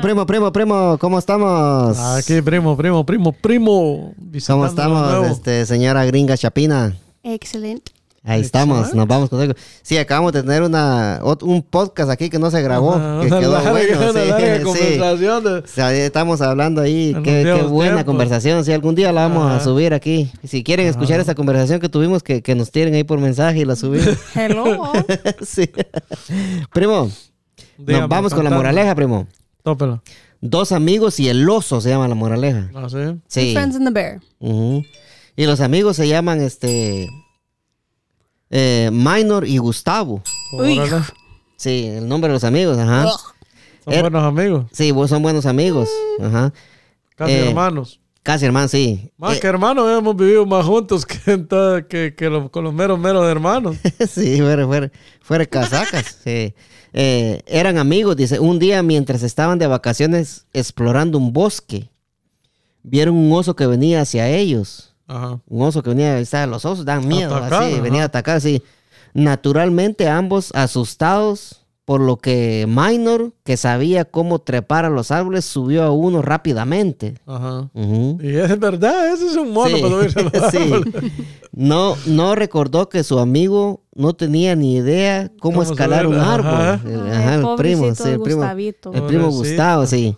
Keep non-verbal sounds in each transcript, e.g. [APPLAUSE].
Primo, primo, primo, primo, ¿cómo estamos? Aquí, primo, primo, primo, primo. ¿Cómo estamos, este, señora gringa Chapina? Excelente. Ahí estamos, nos vamos contigo. Sí, acabamos de tener una, un podcast aquí que no se grabó, que quedó bueno. Sí, estamos hablando ahí, qué, buena conversación. Si algún día la vamos a subir aquí. Si quieren escuchar esa conversación que tuvimos, que, nos tiren ahí por mensaje y la subimos. [LAUGHS] Hello. [LAUGHS] sí. Primo, nos vamos con la moraleja, primo. Tópelo. Dos amigos y el oso se llama la moraleja. ¿Ah, sí? Sí. Friends and the bear. Y los amigos se llaman, este... Eh, Minor y Gustavo. Sí, el nombre de los amigos, ajá. Son buenos amigos. Sí, son buenos amigos, ajá. Casi eh, hermanos. Casi hermanos, sí. Más eh, que hermanos, hemos vivido más juntos que, [LAUGHS] que, con los meros, meros hermanos. [LAUGHS] sí, fuera, fuera, fuera casacas. sí. eran amigos, dice. Un día, mientras estaban de vacaciones explorando un bosque, vieron un oso que venía hacia ellos. Un oso que venía, los osos dan miedo, así, venía a atacar, así. Naturalmente ambos asustados, por lo que Minor, que sabía cómo trepar a los árboles, subió a uno rápidamente. Ajá. Y es verdad, ese es un mono sí. [LAUGHS] No, no recordó que su amigo no tenía ni idea cómo, escalar un árbol. el primo, el primo, el primo Gustavo, sí.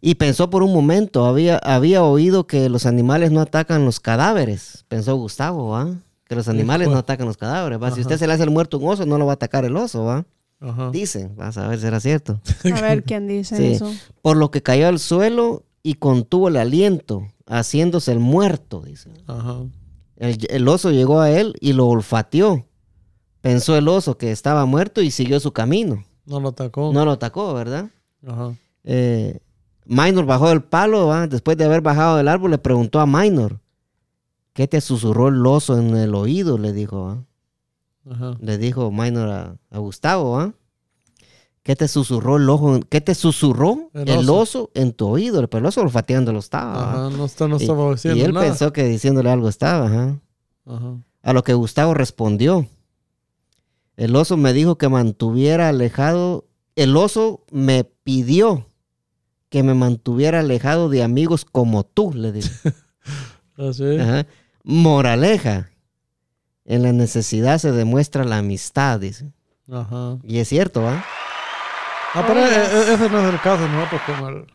Y pensó por un momento, había, había oído que los animales no atacan los cadáveres. Pensó Gustavo, ¿va? Que los animales no atacan los cadáveres, ¿va? Si usted se le hace el muerto un oso, no lo va a atacar el oso, ¿va? Dicen, vas a ver si era cierto. [LAUGHS] A ver quién dice eso. Por lo que cayó al suelo y contuvo el aliento, haciéndose el muerto, dice. El, el, oso llegó a él y lo olfateó. Pensó el oso que estaba muerto y siguió su camino. No lo atacó. No lo atacó, ¿verdad? Eh, Minor bajó del palo, después de haber bajado del árbol, le preguntó a Minor, ¿qué te susurró el oso en el oído? Le dijo, Le dijo Minor a, Gustavo, ¿Qué te susurró el ojo? ¿Qué te susurró el, oso. en tu oído? Pero el oso olfateándolo estaba. no, estaba diciendo Y él pensó que diciéndole algo estaba. A lo que Gustavo respondió. El oso me dijo que mantuviera alejado. El oso me pidió que me mantuviera alejado de amigos como tú, le digo. [LAUGHS] ¿Ah, Moraleja. En la necesidad se demuestra la amistad, dice. Ajá. Y es cierto, ¿va? Ah, pero e, e, ese no es el caso, ¿no? Pues como el...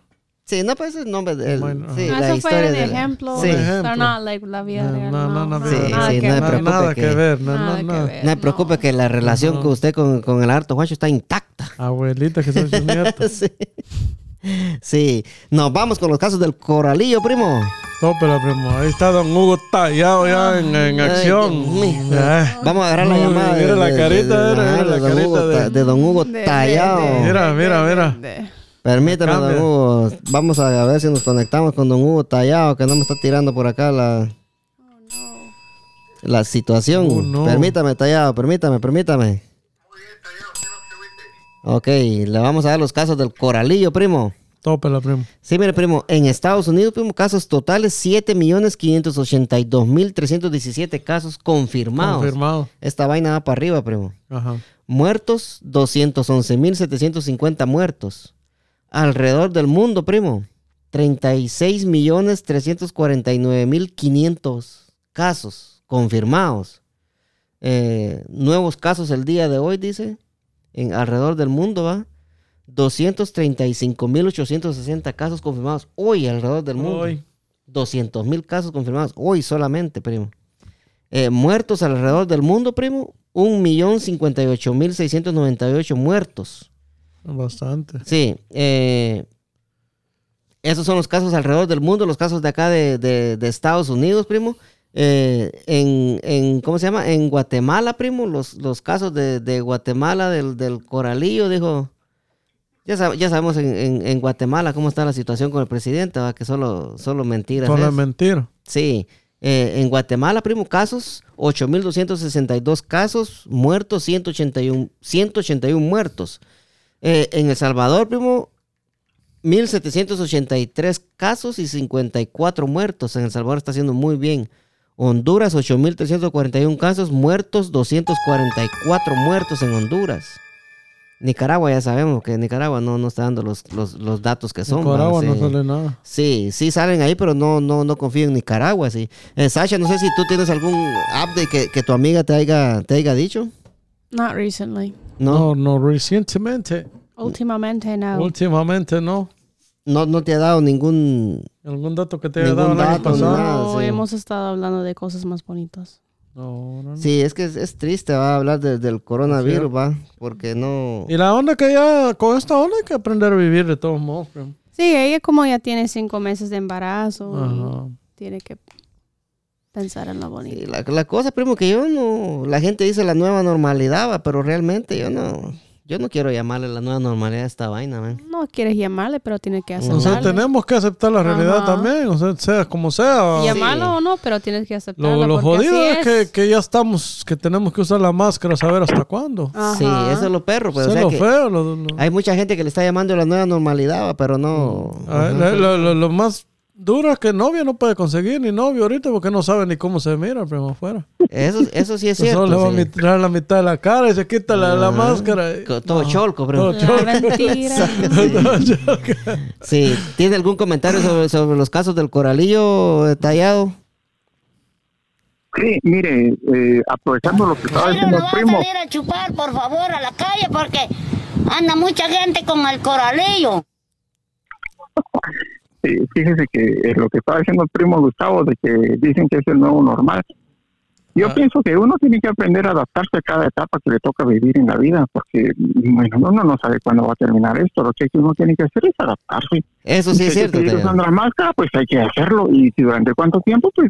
Sí, no, pues es el nombre de sí, la eso fue el ejemplo. Sí. No, no, like, la vida no, No, no, no, sí, nada, sí, que no me nada que, ver. No, nada no, no. Que ver, no me preocupe que la relación que usted con, con el harto Juancho está intacta. Abuelita, que son sus nietos. sí. Sí, nos vamos con los casos del coralillo, primo. No, pero primo, ahí está Don Hugo tallado ya en, acción. Vamos a agarrar la llamada. Mira la carita, mira, la carita de, Don Hugo tallado. mira, mira, mira. Permítame, Don Hugo. Vamos a ver si nos conectamos con Don Hugo tallado, que no me está tirando por acá la, la situación. Oh, permítame, tallado, permítame, permítame. Ok, le vamos a dar los casos del coralillo, primo. Tópela, primo. Sí, mire, primo, en Estados Unidos, primo, casos totales 7.582.317 casos confirmados. Confirmado. Esta vaina va para arriba, primo. Ajá. Muertos, 211.750 muertos. Alrededor del mundo, primo, 36.349.500 casos confirmados. Eh, nuevos casos el día de hoy, dice, en alrededor del mundo, ¿va? 235.860 casos confirmados hoy alrededor del mundo. Hoy. 200.000 casos confirmados hoy solamente, primo. Eh, muertos alrededor del mundo, primo, 1.058.698 muertos. Bastante. Sí. Eh, esos son los casos alrededor del mundo, los casos de acá de Estados Unidos, primo. Eh, en, ¿cómo se llama? En Guatemala, primo, los, los casos de, Guatemala, del, coralillo, dijo, ya, ya sabemos en, Guatemala cómo está la situación con el presidente, que solo, solo mentiras. Solo es mentira. Sí. Eh, en Guatemala, primo, casos, 8.262 casos, muertos, 181, 181 muertos. Eh, en El Salvador, primo, 1.783 casos y 54 muertos. En El Salvador está haciendo muy bien. Honduras, 8.341 casos, muertos, 244 muertos en Honduras. Nicaragua ya sabemos que Nicaragua no, no está dando los, los, los datos que son. Nicaragua no sale nada. Sí, sí salen ahí, pero no, no, no confío en Nicaragua, sí. Eh, Sasha, no sé si tú tienes algún update que, que tu amiga te haya, te haya dicho. Not recently. No, no, recientemente. Últimamente no. Últimamente no. No, no te ha dado ningún... ¿Algún dato que te haya dado el año pasado? No, hemos estado hablando de cosas más bonitas. No, no, Sí, es que es, triste, va a hablar del coronavirus, va, porque no... Y la onda que ya, con esta onda hay que aprender a vivir de todos modos. Sí, ella como ya tiene cinco meses de embarazo, tiene que pensar en lo bonito. la, la, cosa, primo, que yo no, la gente dice la nueva normalidad, va, pero realmente yo no, yo no quiero llamarle la nueva normalidad a esta vaina, man. No quieres llamarle, pero tienes que aceptarlo. O sea, tenemos que aceptar la realidad también, o sea, sea como sea. Llamarlo o no, pero tienes que aceptarlo. Lo, jodido es, que, ya estamos, que tenemos que usar la máscara, saber hasta cuándo. Sí, eso es lo perro. Pues, eso es lo feo. Hay mucha gente que le está llamando la nueva normalidad, pero no. Ah, lo más Dura que novia no puede conseguir ni novio ahorita porque no sabe ni cómo se mira primo afuera. Eso, eso sí es cierto. Solo le va a mirar la mitad de la cara y se quita la, la máscara. Todo cholco, primo. Todo cholco. mentira. [LAUGHS] sí. ¿Tiene algún comentario sobre, sobre los casos del coralillo detallado? Sí, mire, eh, aprovechando lo que estaba diciendo el primo. No a salir a chupar, por favor, a la calle porque anda mucha gente con el coralillo. [LAUGHS] Sí, fíjese que lo que estaba diciendo el primo Gustavo, de que dicen que es el nuevo normal. Yo ah. pienso que uno tiene que aprender a adaptarse a cada etapa que le toca vivir en la vida, porque bueno, uno no sabe cuándo va a terminar esto. Lo que uno tiene que hacer es adaptarse. Eso sí es cierto. Si usando la máscara, pues hay que hacerlo. Y si durante cuánto tiempo, pues,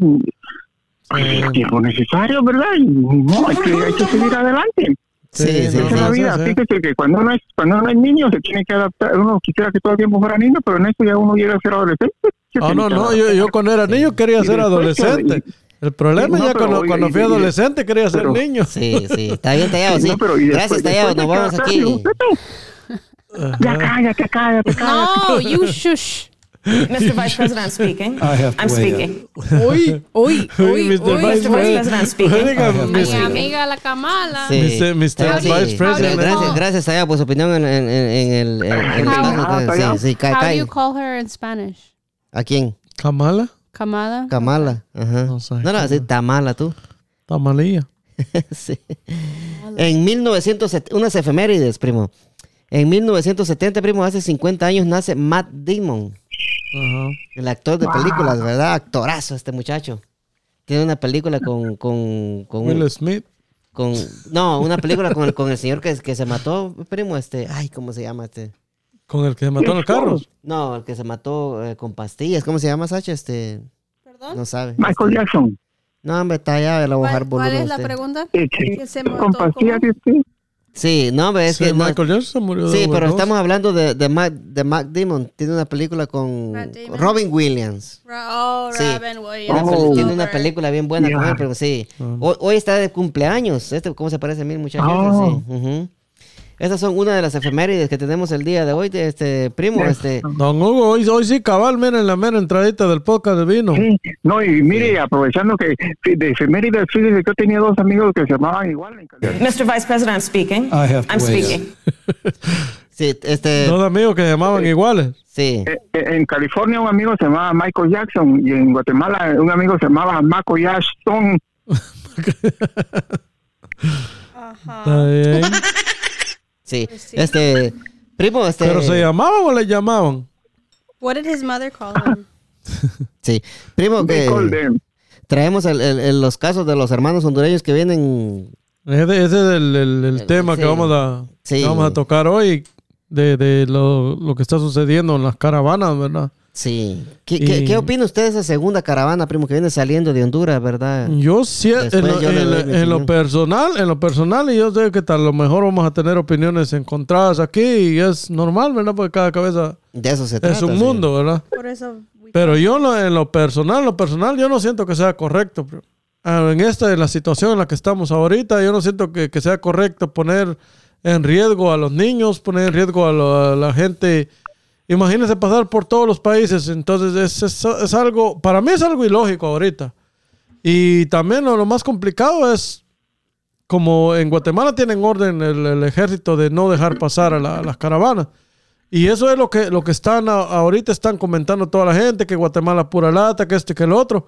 pues el tiempo necesario, ¿verdad? Y no, hay que, hay que seguir adelante. Sí, sí, sí, la vida. Fíjese que cuando uno, es, cuando uno es niño se tiene que adaptar. Uno quisiera que todo el tiempo fuera niño, pero en eso ya uno llega a ser adolescente. Ah, no, no, yo, yo, cuando era niño quería ser adolescente. El problema ya cuando, cuando fui adolescente quería ser niño. Sí, sí, está bien tallado, sí. Gracias, tallado, nos vamos aquí. Ya cállate, cállate, cállate. No, you shush. [LAUGHS] Mr. Vice President, speaking. I have I'm speaking. Uy, uy, [LAUGHS] uy, Mr. Vice, President speaking. Mi amiga la Kamala. Sí. Mr. Mr. Vice President. Gracias, gracias allá por su opinión en, en, en, el... En, how, sí, sí, How do you call her in Spanish? ¿A quién? ¿Kamala? Kamala. Kamala. Ajá. No, no, no, sí, Tamala tú. Tamalía. [LAUGHS] sí. En 1970, unas efemérides, primo. En 1970, primo, hace 50 años nace Matt Damon. El actor de películas, ¿verdad? Actorazo este muchacho. Tiene una película con... con, con Will Smith. Con, no, una película con el, con el señor que, que se mató, primo, este... Ay, ¿cómo se llama este? ¿Con el que se mató en el carro? No, el que se mató eh, con pastillas. ¿Cómo se llama, Sacha? Este... ¿Perdón? No sabe. Michael Jackson. No, hombre, está allá, la ¿Cuál, ¿Cuál es la pregunta? ¿Que se mató con pastillas, Sí, no, es que. Michael Jackson murió Sí, pero estamos hablando de, de, Mac, de Mac Damon. Tiene una película con Robin Williams. Oh, Robin Williams. Tiene una película bien buena con él, pero sí. Ah. Hoy, está de cumpleaños. Este, ¿Cómo se parece a mí, muchachos? Oh. Sí. Estas son una de las efemérides que tenemos el día de hoy, de este primo. Este. Don Hugo, hoy, hoy sí, cabal, miren la mera entradita del podcast de vino. Sí, no, y mire, aprovechando que de efemérides, fíjese que yo tenía dos amigos que se llamaban igual. Mr. Vice President, I'm speaking. I'm speaking. [LAUGHS] sí, este. Dos amigos que se llamaban iguales. Sí. Eh, eh, en California un amigo se llamaba Michael Jackson y en Guatemala un amigo se llamaba Marco Jackson. [LAUGHS] Ajá. Está bien. [LAUGHS] Sí. Este, primo, este. ¿Pero se llamaban o le llamaban? What did his mother call him? [LAUGHS] sí. Primo, que traemos el, los casos de los hermanos hondureños que vienen. Ese, es el, tema que, vamos a, vamos a tocar hoy, de, de lo, lo, que está sucediendo en las caravanas, ¿verdad? Sí. ¿Qué, ¿qué, opina usted de esa segunda caravana, primo, que viene saliendo de Honduras, verdad? Yo sí, en, lo, personal, en lo personal, y yo sé que a lo mejor vamos a tener opiniones encontradas aquí y es normal, ¿verdad? Porque cada cabeza de eso se es un mundo, ¿verdad? Por eso Pero yo en lo personal, en lo personal, yo no siento que sea correcto. Ah, en esta, en la situación en la que estamos ahorita, yo no siento que, sea correcto poner en riesgo a los niños, poner en riesgo a la gente Imagínense pasar por todos los países. Entonces es, algo, para mí es algo ilógico ahorita. Y también lo, más complicado es como en Guatemala tienen orden el, ejército de no dejar pasar a, las caravanas. Y eso es lo que, lo que están ahorita están comentando toda la gente, que Guatemala pura lata, que este, que el otro.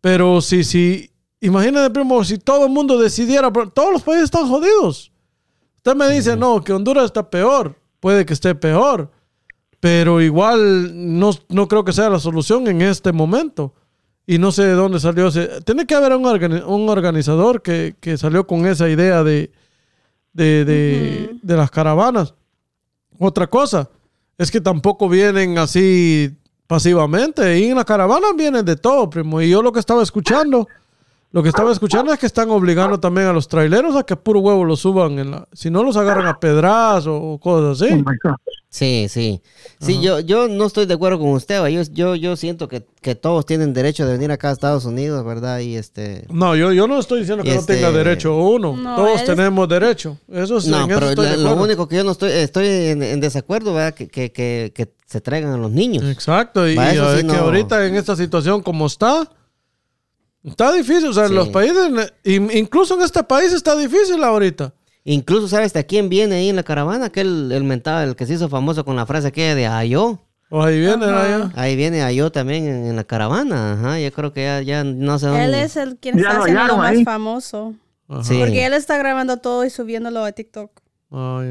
Pero si, si, imagínate, primo, si todo el mundo decidiera, todos los países están jodidos. Usted me dice, no, que Honduras está peor. Puede que esté peor. Pero igual no, no creo que sea la solución en este momento y no sé de dónde salió ese. Tiene que haber un, un organizador que, salió con esa idea de, de, las caravanas. Otra cosa es que tampoco vienen así pasivamente. Y en las caravanas vienen de todo, primo. Y yo lo que estaba escuchando lo que estaba escuchando es que están obligando también a los traileros a que puro huevo lo suban. En la, si no los agarran a pedras o cosas así. Sí, sí. Sí, yo, yo no estoy de acuerdo con usted. Yo, yo, yo siento que, que, todos tienen derecho de venir acá a Estados Unidos, ¿verdad? Y este... No, yo, yo no estoy diciendo que no tenga este, derecho uno. todos tenemos derecho. Eso sí, no, pero lo único que yo no estoy, estoy en, desacuerdo, ¿verdad? Que, que, que, se traigan a los niños. Exacto. Y, y que ahorita en esta situación como está Está difícil, o sea, en los países, incluso en este país está difícil ahorita. Incluso, ¿sabes de quién viene ahí en la caravana? Aquel, el mentado, el que se hizo famoso con la frase aquella de Ayo. Oh, ahí viene Ayo. Ahí viene Ayo también en, la caravana. Ajá, yo creo que ya, ya no sé dónde. Él es el quien está haciendo más famoso. Porque él está grabando todo y subiéndolo a TikTok. Oh,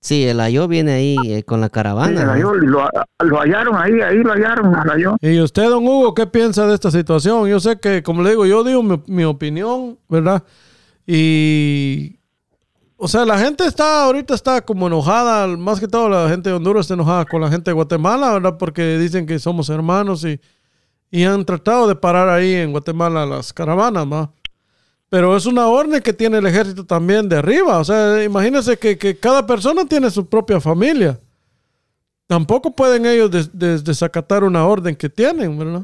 Sí, el Ayo viene ahí eh, con la caravana. el Ayo, lo, hallaron ahí, ahí lo hallaron, el Ayo. ¿Y usted, don Hugo, qué piensa de esta situación? Yo sé que, como le digo, yo digo mi, opinión, ¿verdad? Y... O sea, la gente está, ahorita está como enojada, más que todo la gente de Honduras está enojada con la gente de Guatemala, ¿verdad? Porque dicen que somos hermanos y, y han tratado de parar ahí en Guatemala las caravanas, ¿no? Pero es una orden que tiene el ejército también de arriba. O sea, imagínense que, cada persona tiene su propia familia. Tampoco pueden ellos desacatar una orden que tienen, ¿verdad?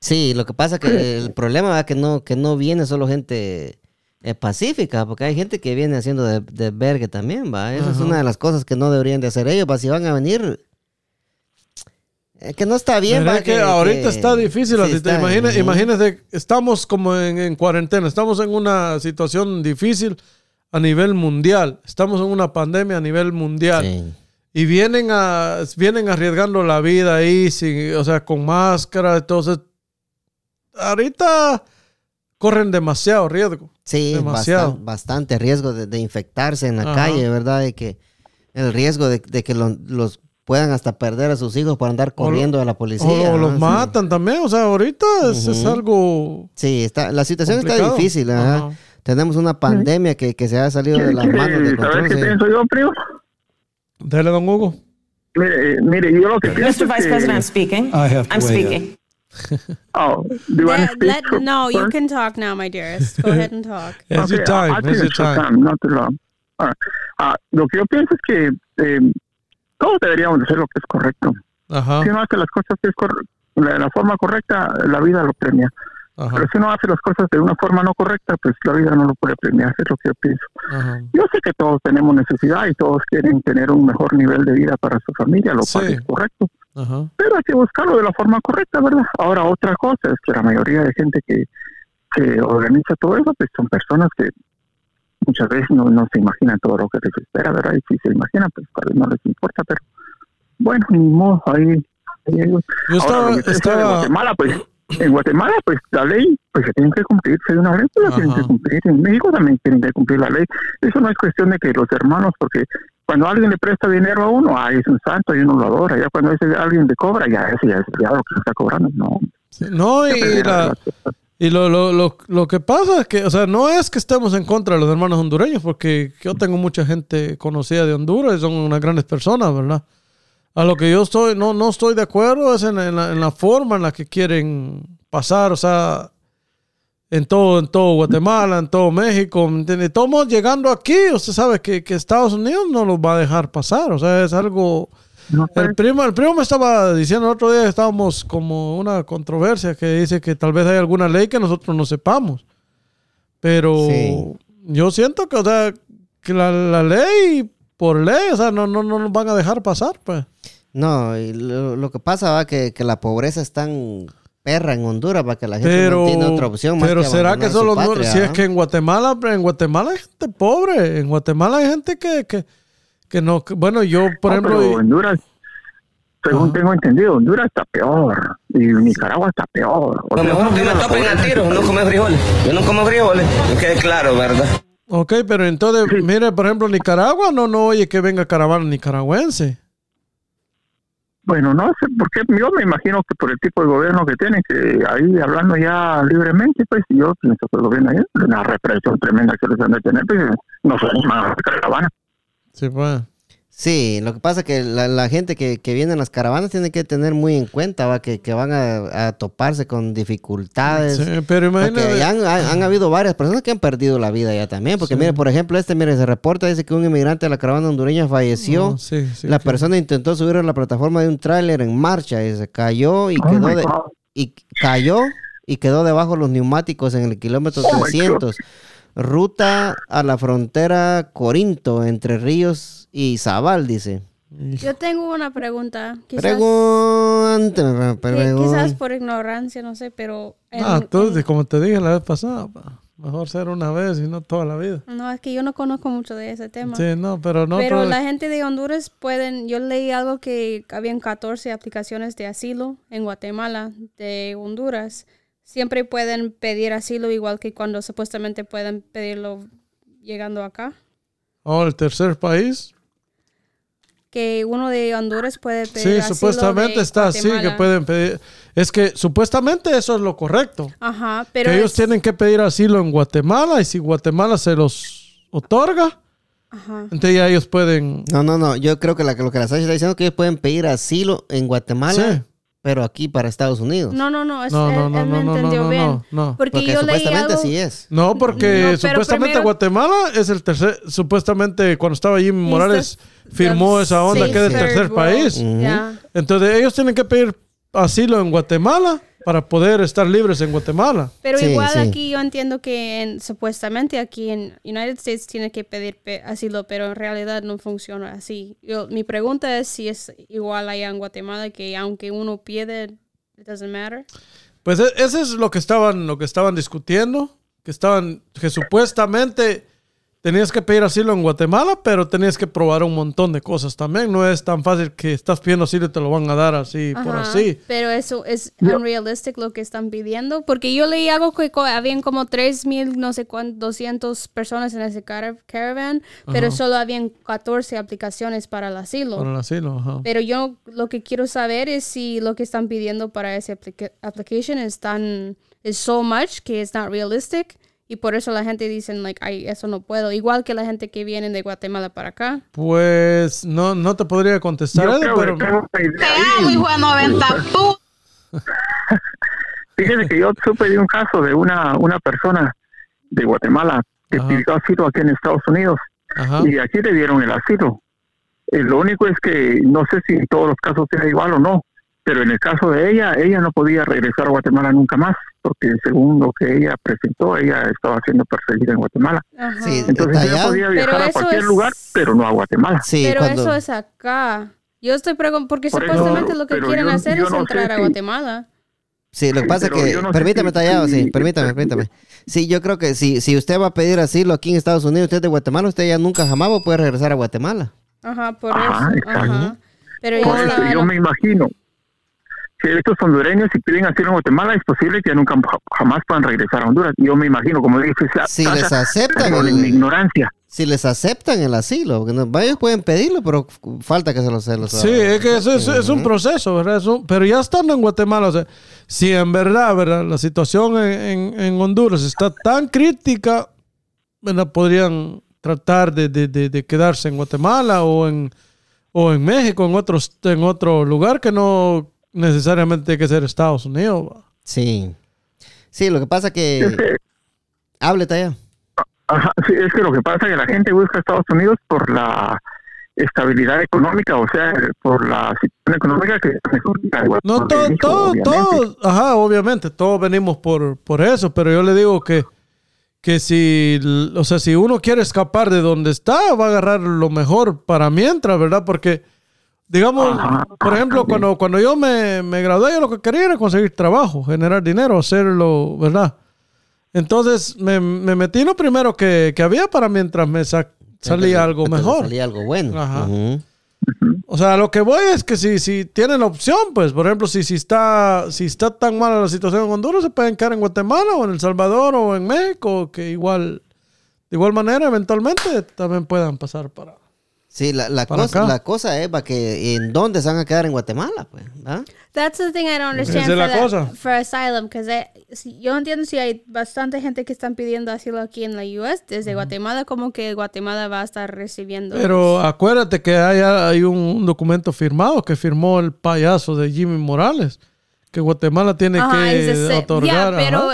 Sí, lo que pasa que [CLEARS THROAT] el problema es que no, que no viene solo gente eh, pacífica, porque hay gente que viene haciendo de, de vergue también, ¿va? Esa es una de las cosas que no deberían de hacer ellos, ¿va? Si van a venir, es que no está bien, ¿va? que, ahorita está difícil la situación. Imagínese, estamos como en, cuarentena, estamos en una situación difícil a nivel mundial. Estamos en una pandemia a nivel mundial. Y vienen, a, vienen arriesgando la vida ahí, o sea, con máscara. Entonces, ahorita corren demasiado riesgo. Sí, demasiado. Bastante, riesgo de, infectarse en la calle, ¿verdad? De que el riesgo de, que los puedan hasta perder a sus hijos por andar corriendo a la policía. O, los matan también, o sea, ahorita es, algo... Sí, está, la situación está difícil. Tenemos una pandemia que, que, se ha salido de las manos de control. qué pienso yo, primo? Dale, don Hugo. Mire, mire, yo lo que pienso Mr. Vice President, I'm speaking. I have to I'm speaking. [LAUGHS] oh, do you want to speak? Let, no, you can talk now, my dearest. Go ahead and talk. [LAUGHS] It's okay, your time. It's your time. time. Not too long. Right. Uh, lo que yo pienso es que eh, todos deberíamos hacer lo que es correcto. Si no hace las cosas es de la forma correcta, la vida lo premia. Pero si no hace las cosas de una forma no correcta, pues la vida no lo puede premiar, es lo que yo pienso. Yo sé que todos tenemos necesidad y todos quieren tener un mejor nivel de vida para su familia, lo cual es correcto. Pero hay que buscarlo de la forma correcta, ¿verdad? Ahora, otra cosa es que la mayoría de gente que, que organiza todo eso, pues son personas que muchas veces no, no se imaginan todo lo que les espera, ¿verdad? Y si se imaginan, pues tal vez no les importa, pero bueno, ni modo, ahí... Yo estaba, En Guatemala, pues, en Guatemala, pues, la ley, pues, se tiene que cumplir, si hay una ley, pues, la tienen que cumplir. En México también tienen que cumplir la ley. Eso no es cuestión de que los hermanos, porque cuando alguien le presta dinero a uno, ay, es un santo y uno lo adora. Ya cuando ese alguien le cobra, ya ese ya es lo que está cobrando. No, no y la, y lo, lo, lo, lo, que pasa es que, o sea, no es que estemos en contra de los hermanos hondureños, porque yo tengo mucha gente conocida de Honduras y son unas grandes personas, ¿verdad? A lo que yo estoy, no, no estoy de acuerdo es en, la, en la, forma en la que quieren pasar, o sea, en todo, en todo Guatemala, en todo México, ¿entiendes? Todos llegando aquí, usted sabe que, que Estados Unidos no los va a dejar pasar, o sea, es algo el, primo, el primo me estaba diciendo el otro día que estábamos como una controversia que dice que tal vez hay alguna ley que nosotros no sepamos. Pero yo siento que, o sea, que la, ley, por ley, o sea, no, no, no nos van a dejar pasar, pues. No, y lo, que pasa va que, que la pobreza es tan perra en Honduras para que la gente no tiene otra opción más pero será que solo si es que en Guatemala en Guatemala hay gente pobre en Guatemala hay gente que, que, que no bueno yo por ejemplo Honduras según tengo entendido Honduras está peor y Nicaragua está peor. Lo mejor que me topen a tiro no come frijoles. Yo no como frijoles me quede claro verdad Ok, pero entonces, mire, por ejemplo, Nicaragua no, no oye que venga caravana nicaragüense. Bueno, no sé por qué, yo me imagino que por el tipo de gobierno que tienen, que ahí hablando ya libremente, pues yo pienso que el gobierno ahí, una represión tremenda que les van a tener, pues no se más caravana. Sí, pues. Sí, lo que pasa es que la, gente que, viene en las caravanas tiene que tener muy en cuenta ¿va? Que, van a, toparse con dificultades. Sí, pero imagínate. Han, han, habido varias personas que han perdido la vida ya también. Porque mire, por ejemplo, este, mire, se reporta, dice que un inmigrante de la caravana hondureña falleció. Oh, la persona intentó subir a la plataforma de un tráiler en marcha y se cayó y oh quedó y cayó y quedó debajo de los neumáticos en el kilómetro 300. Ruta a la frontera Corinto, entre Ríos y Zabal, dice. Yo tengo una pregunta. Quizás, Quizás por ignorancia, no sé, pero... ah, tú, como te dije la vez pasada, mejor ser una vez y no toda la vida. No, es que yo no conozco mucho de ese tema. Sí, no, pero no... Pero la gente de Honduras pueden... Yo leí algo que habían 14 aplicaciones de asilo en Guatemala, de Honduras. Siempre pueden pedir asilo igual que cuando supuestamente pueden pedirlo llegando acá. Oh, el tercer país que uno de Honduras puede pedir. Sí, supuestamente está así, que pueden pedir. Es que supuestamente eso es lo correcto. Ajá, pero. ellos tienen que pedir asilo en Guatemala y si Guatemala se los otorga. Ajá. Entonces ya ellos pueden. No, no, no. Yo creo que lo que la Sasha está diciendo es que ellos pueden pedir asilo en Guatemala. Sí pero aquí para Estados Unidos. No, no, no, es, no, no, no, él, me entendió bien. No, Porque, porque yo supuestamente leí sí es. No, porque supuestamente Guatemala es el tercer, supuestamente cuando estaba allí Morales firmó esa onda que es el tercer país. Entonces ellos tienen que pedir asilo en Guatemala para poder estar libres en Guatemala. Pero igual aquí yo entiendo que supuestamente aquí en United States tiene que pedir asilo, pero en realidad no funciona así. Yo, mi pregunta es si es igual allá en Guatemala que aunque uno pide, it doesn't matter. Pues e, eso es lo que estaban, lo que estaban discutiendo, que estaban, que supuestamente tenías que pedir asilo en Guatemala, pero tenías que probar un montón de cosas también. No es tan fácil que estás pidiendo asilo y te lo van a dar así por así. Pero eso es unrealistic lo que están pidiendo. Porque yo leí algo que habían como 3.000, no sé cuántos, 200 personas en ese caravan, pero solo habían 14 aplicaciones para el asilo. Para el asilo, ajá. Pero yo lo que quiero saber es si lo que están pidiendo para esa application es tan, es so much que es not realistic y por eso la gente dice, like, ay, eso no puedo. Igual que la gente que viene de Guatemala para acá. Pues no, no te podría contestar, pero... hijo de 90 [LAUGHS] Fíjese que yo supe de un caso de una, una persona de Guatemala que pidió asilo aquí en Estados Unidos. Y aquí le dieron el asilo. Eh, lo único es que no sé si en todos los casos sea igual o no, pero en el caso de ella, ella no podía regresar a Guatemala nunca más porque según lo que ella presentó, ella estaba siendo perseguida en Guatemala. Entonces ella podía viajar a cualquier lugar, pero no a Guatemala. pero eso es acá. Yo estoy preguntando, porque supuestamente lo que quieren hacer es entrar a Guatemala. Sí, lo que pasa es que, permítame, tallado, sí, permítame, permítame. Sí, yo creo que si, si usted va a pedir asilo aquí en Estados Unidos, usted es de Guatemala, usted ya nunca jamás va a poder regresar a Guatemala. Ajá, por eso. Ajá. Pero yo me imagino, estos hondureños si piden asilo en Guatemala es posible que nunca jamás puedan regresar a Honduras. Yo me imagino, como dije, si les aceptan el, ignorancia. Si les aceptan el asilo, porque ellos pueden pedirlo, pero falta que se los, se Sí, es que eso es, un proceso, ¿verdad? pero ya estando en Guatemala, o sea, si en verdad, ¿verdad? La situación en, en, Honduras está tan crítica, ¿verdad? Podrían tratar de, de, de, quedarse en Guatemala o en, o en México, en, otros, en otro lugar que no necesariamente tiene que ser Estados Unidos. Sí. Sí, lo que pasa que... Háblete allá. Ajá, sí, es que lo que pasa es que la gente busca Estados Unidos por la estabilidad económica, o sea, por la situación económica que No, todo, todo, todo, ajá, obviamente, todos venimos por, por eso, pero yo le digo que, que si, o sea, si uno quiere escapar de donde está, va a agarrar lo mejor para mientras, ¿verdad? Porque digamos, por ejemplo, cuando, cuando yo me, me gradué, yo lo que quería era conseguir trabajo, generar dinero, hacerlo, ¿verdad? Entonces me, me metí lo primero que, que había para mientras me salía algo mejor. Salía algo bueno. Ajá. O sea, lo que voy es que si, si tienen la opción, pues, por ejemplo, si, si, está, si está tan mala la situación en Honduras, se pueden quedar en Guatemala o en El Salvador o en México, que igual, de igual manera, eventualmente también puedan pasar para, Sí, la, la cosa, la cosa es para que en dónde se van a quedar en Guatemala, pues, ¿verdad? That's the thing I don't understand for, la cosa. for asylum, because yo entiendo si hay bastante gente que están pidiendo asilo aquí en la US desde Guatemala, como que Guatemala va a estar recibiendo. Pero acuérdate que hay, hay un, documento firmado que firmó el payaso de Jimmy Morales, que Guatemala tiene que otorgar. Yeah, pero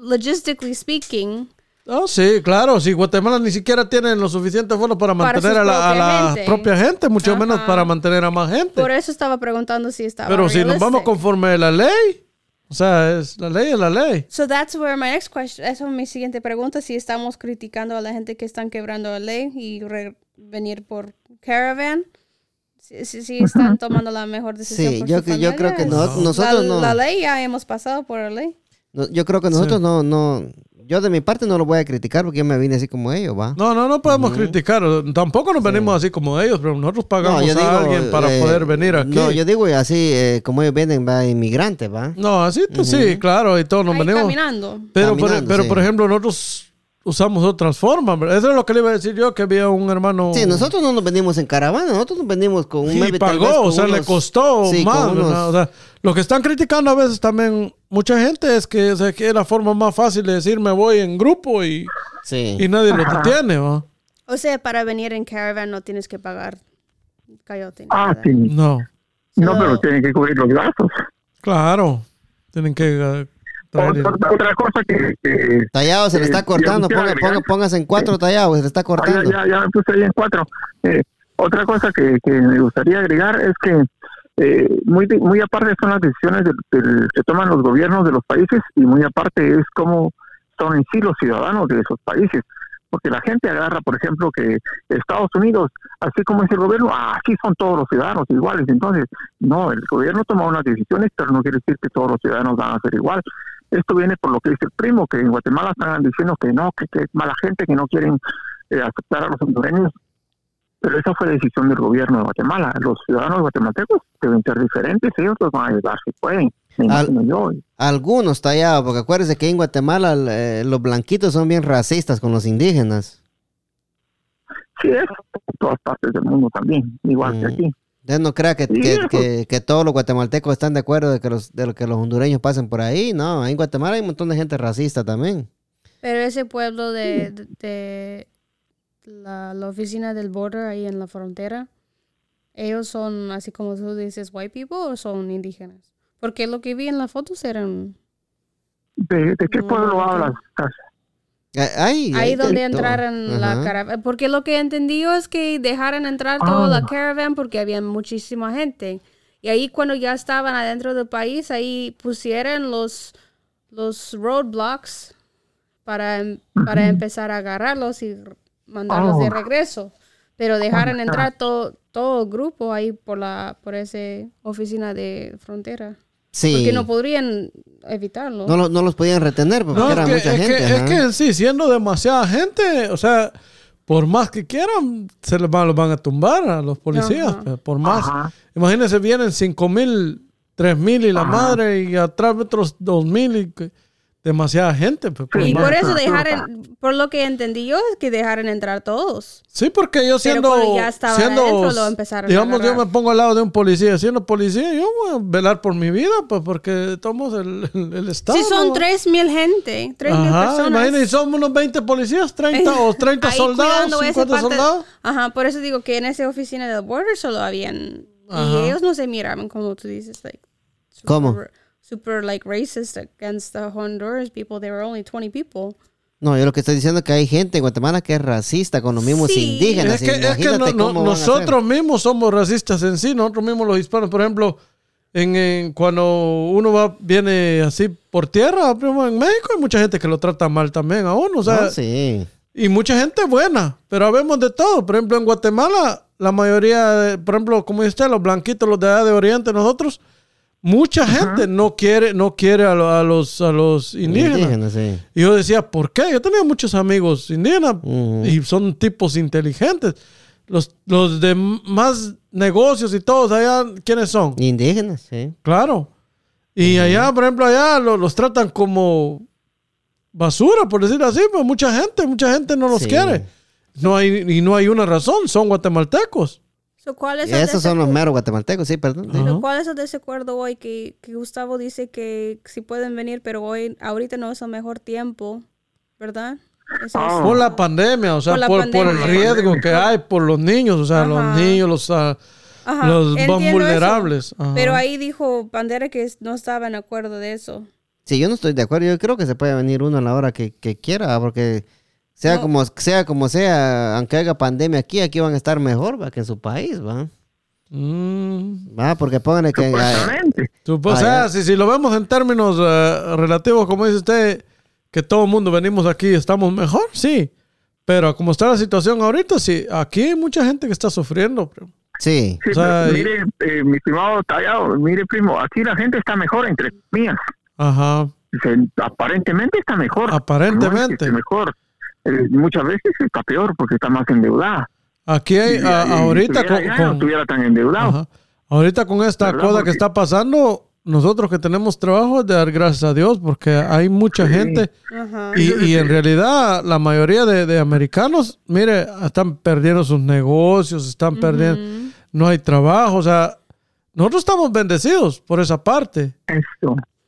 logistically speaking Oh, sí, claro. Si Guatemala ni siquiera tiene lo suficiente fondos para mantener a, la, propia gente, mucho menos para mantener a más gente. Por eso estaba preguntando si estaba. Pero si nos vamos conforme a la ley, o sea, es, la ley es la ley. So that's where my next question. Esa es mi siguiente pregunta. Si estamos criticando a la gente que están quebrando la ley y venir por caravan. Si, si, están tomando la mejor decisión. Sí, yo, yo creo que nosotros la, no. La ley ya hemos pasado por la ley. yo creo que nosotros no, no, yo de mi parte no lo voy a criticar porque yo me vine así como ellos, ¿va? No, no, no podemos criticar. Tampoco nos venimos así como ellos, pero nosotros pagamos a alguien para eh, poder venir aquí. No, yo digo así, eh, como ellos vienen, va, inmigrantes, ¿va? No, así, sí, claro, y todos nos venimos. caminando. Pero, pero por ejemplo, nosotros usamos otras formas. Eso es lo que le iba a decir yo, que había un hermano... Sí, nosotros no nos venimos en caravana, nosotros nos venimos con un... Y pagó, o sea, le costó más. O sea, lo que están criticando a veces también mucha gente es que, es la forma más fácil de decir me voy en grupo y, y nadie lo detiene, ¿no? O sea, para venir en caravan no tienes que pagar coyote. Ah, sí. No. No, pero tienen que cubrir los gastos. Claro. Tienen que otra, cosa que, Tallado, se le está cortando. Ponga, póngase en cuatro tallados, se le está cortando. ya, ya, puse ahí en cuatro. Eh, otra cosa que, que, me gustaría agregar es que eh, muy, muy aparte son las decisiones que toman los gobiernos de los países y muy aparte es cómo son en sí los ciudadanos de esos países. Porque la gente agarra, por ejemplo, que Estados Unidos, así como es el gobierno, aquí son todos los ciudadanos iguales. Entonces, no, el gobierno toma unas decisiones, pero no quiere decir que todos los ciudadanos van a ser igual. Esto viene por lo que dice el primo, que en Guatemala están diciendo que no, que, es mala gente, que no quieren eh, aceptar a los hondureños. Pero esa fue decisión del gobierno de Guatemala. Los ciudadanos guatemaltecos deben ser diferentes, ellos los van a ayudar si pueden. yo. Algunos tallados, porque acuérdense que en Guatemala eh, los blanquitos son bien racistas con los indígenas. Sí, es en todas partes del mundo también, igual que mm. aquí. Usted no crea que, que, que, todos los guatemaltecos están de acuerdo de que, los, de que los hondureños pasen por ahí. No, en Guatemala hay un montón de gente racista también. Pero ese pueblo de, de, la, la, oficina del border ahí en la frontera, ellos son, así como tú dices, white people o son indígenas. Porque lo que vi en las fotos eran... ¿De, qué pueblo hablas? Ahí, ahí donde entraran la caravana. Porque lo que entendí es que dejaran entrar toda la ah. caravana porque había muchísima gente. Y ahí cuando ya estaban adentro del país, ahí pusieron los, los roadblocks para, em, para empezar a agarrarlos y mandarlos de oh. regreso. Pero dejaron entrar todo, todo el grupo ahí por la por esa oficina de frontera. Porque no podrían evitarlo. No, no los podían retener porque era mucha es gente. Que, es que sí, siendo demasiada gente, o sea, por más que quieran, se les van, los van a tumbar a los policías. Pues, por más. Imagínense, vienen cinco mil, tres mil y la madre y atrás otros dos mil y demasiada gente. Pues, y por eso dejaron, por lo que entendí yo, es que dejaron entrar todos. Sí, porque yo siendo... ya siendo, lo empezaron Digamos, yo me pongo al lado de un policía. Siendo policía, yo voy a velar por mi vida, pues porque somos el, el, Estado. Sí, son tres mil gente, tres mil personas. Imagínate, somos unos 20 policías, 30 o [LAUGHS] 30 soldados, 50 soldados. Ajá, por eso digo que en esa oficina del border solo habían... Y ellos no se miraban como tú dices, like... ¿Cómo? super like racist against the Honduras people. There were only 20 people. No, yo lo que estoy diciendo es que hay gente en Guatemala que es racista con los mismos indígenas. Es que, es que nosotros mismos somos racistas en sí, nosotros mismos los hispanos, por ejemplo, en, cuando uno va viene así por tierra, en México hay mucha gente que lo trata mal también a uno, o sea, sí. y mucha gente buena, pero habemos de todo. Por ejemplo, en Guatemala la mayoría, por ejemplo, como dice usted, los blanquitos, los de allá de Oriente, nosotros, mucha gente no quiere, no quiere a, los, a los indígenas. Y yo decía, ¿por qué? Yo tenía muchos amigos indígenas y son tipos inteligentes. Los, los de más negocios y todos allá, ¿quiénes son? Indígenas, sí. Claro. Y allá, por ejemplo, allá los, tratan como basura, por decirlo así, pues mucha gente, mucha gente no los quiere. No hay, y no hay una razón, son guatemaltecos. Esos son los meros guatemaltecos, sí, perdón. ¿Cuál es el desacuerdo hoy que, que, Gustavo dice que sí pueden venir, pero hoy, ahorita no es el mejor tiempo, ¿verdad? Ah. Por la pandemia, o sea, por, el riesgo que hay por los niños, o sea, los niños, los... Uh, los vulnerables. Pero ahí dijo Bandera que no estaba en acuerdo de eso. Sí, yo no estoy de acuerdo. Yo creo que se puede venir uno a la hora que, quiera, porque sea como sea como sea, aunque haya pandemia aquí, aquí van a estar mejor ¿va? que en su país, ¿va? Mm. Va, porque pongan que... o sea, si, si, lo vemos en términos eh, relativos, como dice usted, que todo el mundo venimos aquí y estamos mejor, sí. Pero como está la situación ahorita, sí, aquí hay mucha gente que está sufriendo. Sí. mire, eh, mi estimado Tallado, mire, primo, aquí la gente está mejor, entre mías. Ajá. aparentemente está mejor. Aparentemente. mejor. Eh, muchas veces está peor porque está más endeudada. Aquí hay, ahorita con, no estuviera tan endeudado. Ahorita con esta cosa que está pasando, nosotros que tenemos trabajo, de dar gracias a Dios porque hay mucha gente. Y, y, en realidad la mayoría de, de, americanos, mire, están perdiendo sus negocios, están perdiendo no hay trabajo, o sea, nosotros estamos bendecidos por esa parte.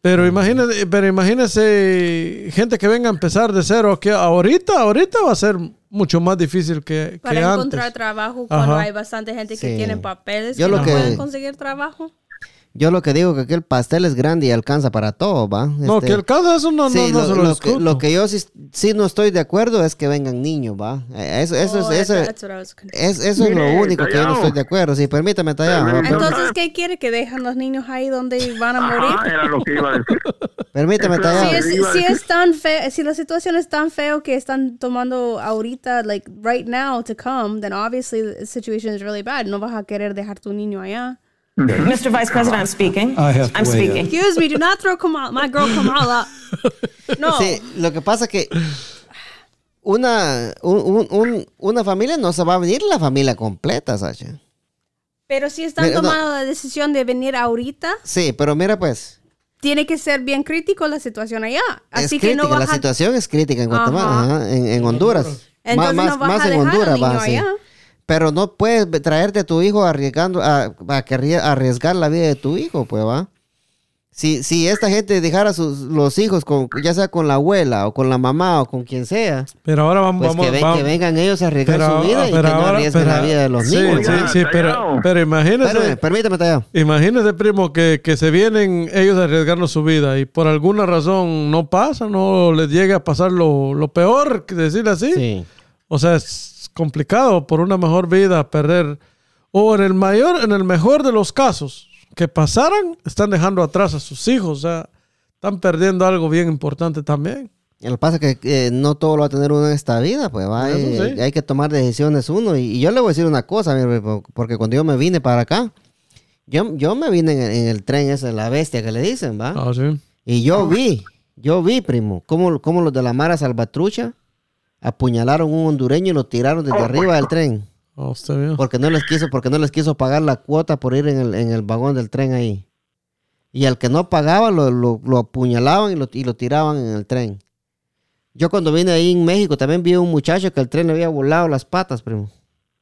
Pero imagínese, pero imagínese gente que venga a empezar de cero, que ahorita, ahorita va a ser mucho más difícil que, Para encontrar trabajo cuando hay bastante gente que tiene papeles Yo que no pueden conseguir trabajo. Yo lo que digo que aquí el pastel es grande y alcanza para todo, ¿va? no, que este, alcanza eso no, no, no lo, lo, que, lo, que, yo sí, no estoy de acuerdo es que vengan niños, ¿va? Eso, eso, oh, es, eso, es, eso es lo único que yo no estoy de acuerdo. Sí, permítame tallar. Entonces, ¿qué quiere? ¿Que dejan los niños ahí donde van a morir? era lo que iba a decir. [LAUGHS] Permítame tallar. Si es, si es tan feo, si la situación es tan feo que están tomando ahorita, like, right now to come, then obviously the situation is really bad. No vas a querer dejar tu niño allá. Mr. Vice President, I'm speaking. I have to I'm speaking. Excuse me, do not throw Kamala, my girl Kamala. [LAUGHS] No. Sí, lo que pasa es que una, un, un, una familia no se va a venir la familia completa, Sasha. Pero si están tomando la decisión de venir ahorita. Sí, pero mira pues. Tiene que ser bien crítico la situación allá. Así que no La situación es crítica en Guatemala, en, en, Honduras. Entonces más, no vas más en Honduras, va, sí. Pero no puedes traerte a tu hijo arriesgando a, a, arriesgar la vida de tu hijo, pues va. Si, si esta gente dejara sus los hijos con ya sea con la abuela o con la mamá o con quien sea. Pero ahora vamos, pues que, vengan ellos a arriesgar su vida y que no arriesguen la vida de los niños. Sí, sí, pero, pero imagínese. permítame tallar. Imagínese, primo, que, que se vienen ellos arriesgando su vida y por alguna razón no pasa, no les llega a pasar lo, lo peor, decir así. Sí. O sea, es, complicado por una mejor vida perder o en el mayor en el mejor de los casos que pasaran están dejando atrás a sus hijos o sea están perdiendo algo bien importante también lo que pasa es que no todo lo va a tener uno en esta vida, pues va, hay, que tomar decisiones uno. Y, yo le voy a decir una cosa, porque cuando yo me vine para acá, yo, yo me vine en, el tren ese, la bestia que le dicen, ¿va? Ah, sí. Y yo vi, yo vi, primo, cómo, cómo los de la Mara Salvatrucha apuñalaron a un hondureño y lo tiraron desde oh, arriba del tren. Oh, porque no les quiso, porque no les quiso pagar la cuota por ir en el, en el vagón del tren ahí. Y al que no pagaba lo, lo, apuñalaban y lo, y lo, tiraban en el tren. Yo cuando vine ahí en México también vi a un muchacho que el tren le había volado las patas, primo.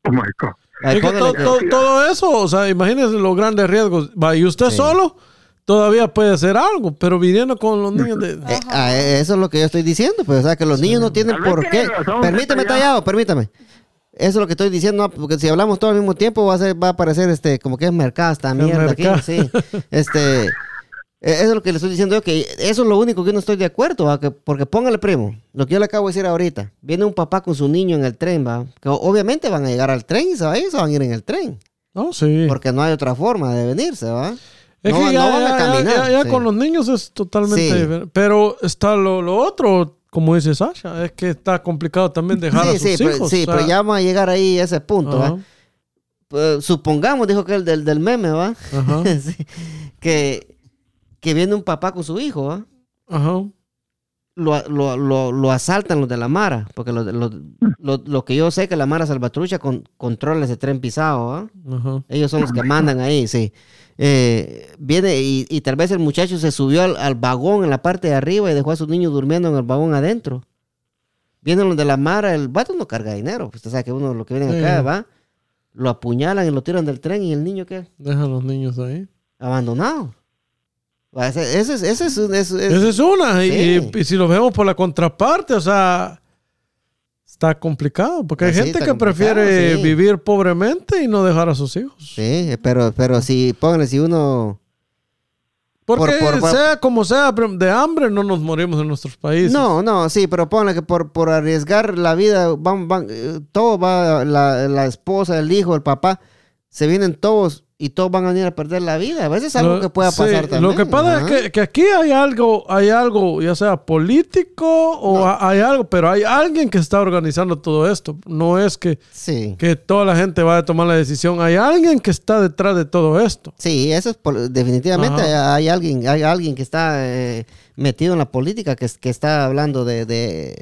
Oh my God. todo, eso, o sea, imagínense los grandes riesgos. ¿Y usted solo? Todavía puede hacer algo, pero viniendo con los niños de... Eh, ah, eso es lo que yo estoy diciendo, pues, o sea, que los niños no tienen por qué... permítame, tallado, permítame. Eso es lo que estoy diciendo, porque si hablamos todo al mismo tiempo va a, ser, va a aparecer este, como que es mercado esta mierda aquí, sí. Este, e, eso es lo que le estoy diciendo yo, que eso es lo único que no estoy de acuerdo, que, porque póngale primo, lo que yo le acabo de decir ahorita, viene un papá con su niño en el tren, va, que obviamente van a llegar al tren y se, van, se van a ir en el tren. Oh, sí. Porque no hay otra forma de venirse, ¿va? Es que ya, ya, con los niños es totalmente diferente. Pero está lo, lo, otro, como dice Sasha, es que está complicado también dejar a sus sí, hijos. sí, pero ya vamos a llegar ahí a ese punto. eh, supongamos, dijo que el del, del meme, ¿va? [LAUGHS] que, que viene un papá con su hijo, ¿va? Ajá. Lo, lo, lo, asaltan los de la Mara, porque lo, lo, que yo sé que la Mara Salvatrucha controla ese tren pisado, ¿va? Ellos son los que mandan ahí, sí. Eh, viene y, y, tal vez el muchacho se subió al, vagón en la parte de arriba y dejó a su niño durmiendo en el vagón adentro. Vienen los de la Mara, el vato no carga dinero, pues usted sabe que uno lo que viene acá, ¿va? lo apuñalan y lo tiran del tren y el niño qué? Dejan los niños ahí. Abandonado. Ese, ese, ese, es, Esa es una. Y, si lo vemos por la contraparte, o sea, está complicado. Porque hay pues gente que prefiere vivir pobremente y no dejar a sus hijos. Sí, pero, pero si, pónganle, si uno porque sea como sea, de hambre no nos morimos en nuestros países. No, no, sí, pero ponle que por, por arriesgar la vida, van, van, eh, todo va, la, la esposa, el hijo, el papá, se vienen todos y todos van a venir a perder la vida. A veces es algo que pueda pasar también. Lo que pasa es que, aquí hay algo, hay algo, ya sea político o hay algo, pero hay alguien que está organizando todo esto. No es que, que toda la gente vaya a tomar la decisión. Hay alguien que está detrás de todo esto. Sí, eso es definitivamente hay, alguien, hay alguien que está eh, metido en la política, que, que está hablando de, eh,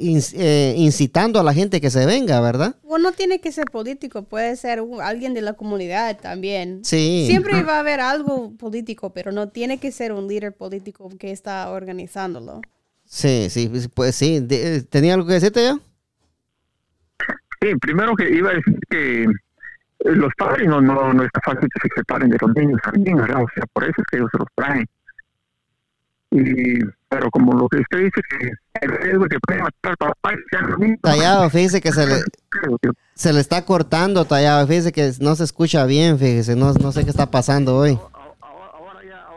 incitando a la gente que se venga, ¿verdad? Bueno, no tiene que ser político, puede ser alguien de la comunidad también. Sí. Siempre va a haber algo político, pero no tiene que ser un líder político que está organizándolo. Sí, sí, pues sí. Eh, ¿Tenía algo que decirte ya? Sí, primero que iba a decir que eh, los padres no, no, no está fácil que se separen de los niños también, ¿verdad? O sea, por eso es que ellos se los traen. Y, pero como lo que usted dice, que el riesgo que puede matar al papá Tallado, fíjese que se le, se le está cortando, tallado. Fíjese que no se escucha bien, fíjese. No, no sé qué está pasando hoy.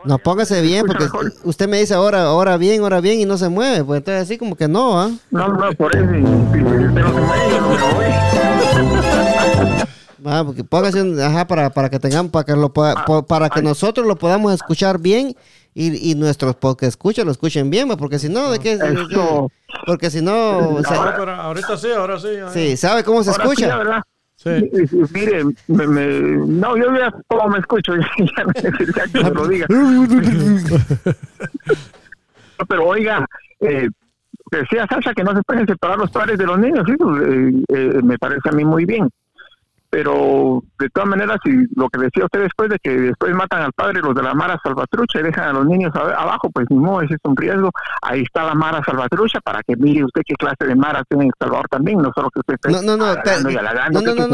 No, póngase bien, porque usted me dice ahora, ahora bien, ahora bien, y no se mueve. Pues entonces así como que no, ¿ah? No, no, por eso. Ah, porque póngase ajá, para, para que tengamos, para que lo para que nosotros lo podamos escuchar bien y, y nuestros que escuchen lo escuchen bien, porque si no, ¿de qué? porque si no... ahorita sí, ahora sí. Sí, ¿sabe cómo se escucha? Sí, Mire, no, yo ya cómo me escucho, [LAUGHS] ya, que lo diga. [LAUGHS] Pero oiga, eh, decía Sasha que no se pueden separar los padres de los niños, eh, eh, me parece a mí muy bien pero de todas maneras, si lo que decía usted después de que después matan al padre los de la Mara Salvatrucha y dejan a los niños abajo, pues ni modo, ese es un riesgo. Ahí está la Mara Salvatrucha para que mire usted qué clase de Mara tiene en El Salvador también, no solo que usted esté no, no, no, no, no, no, no,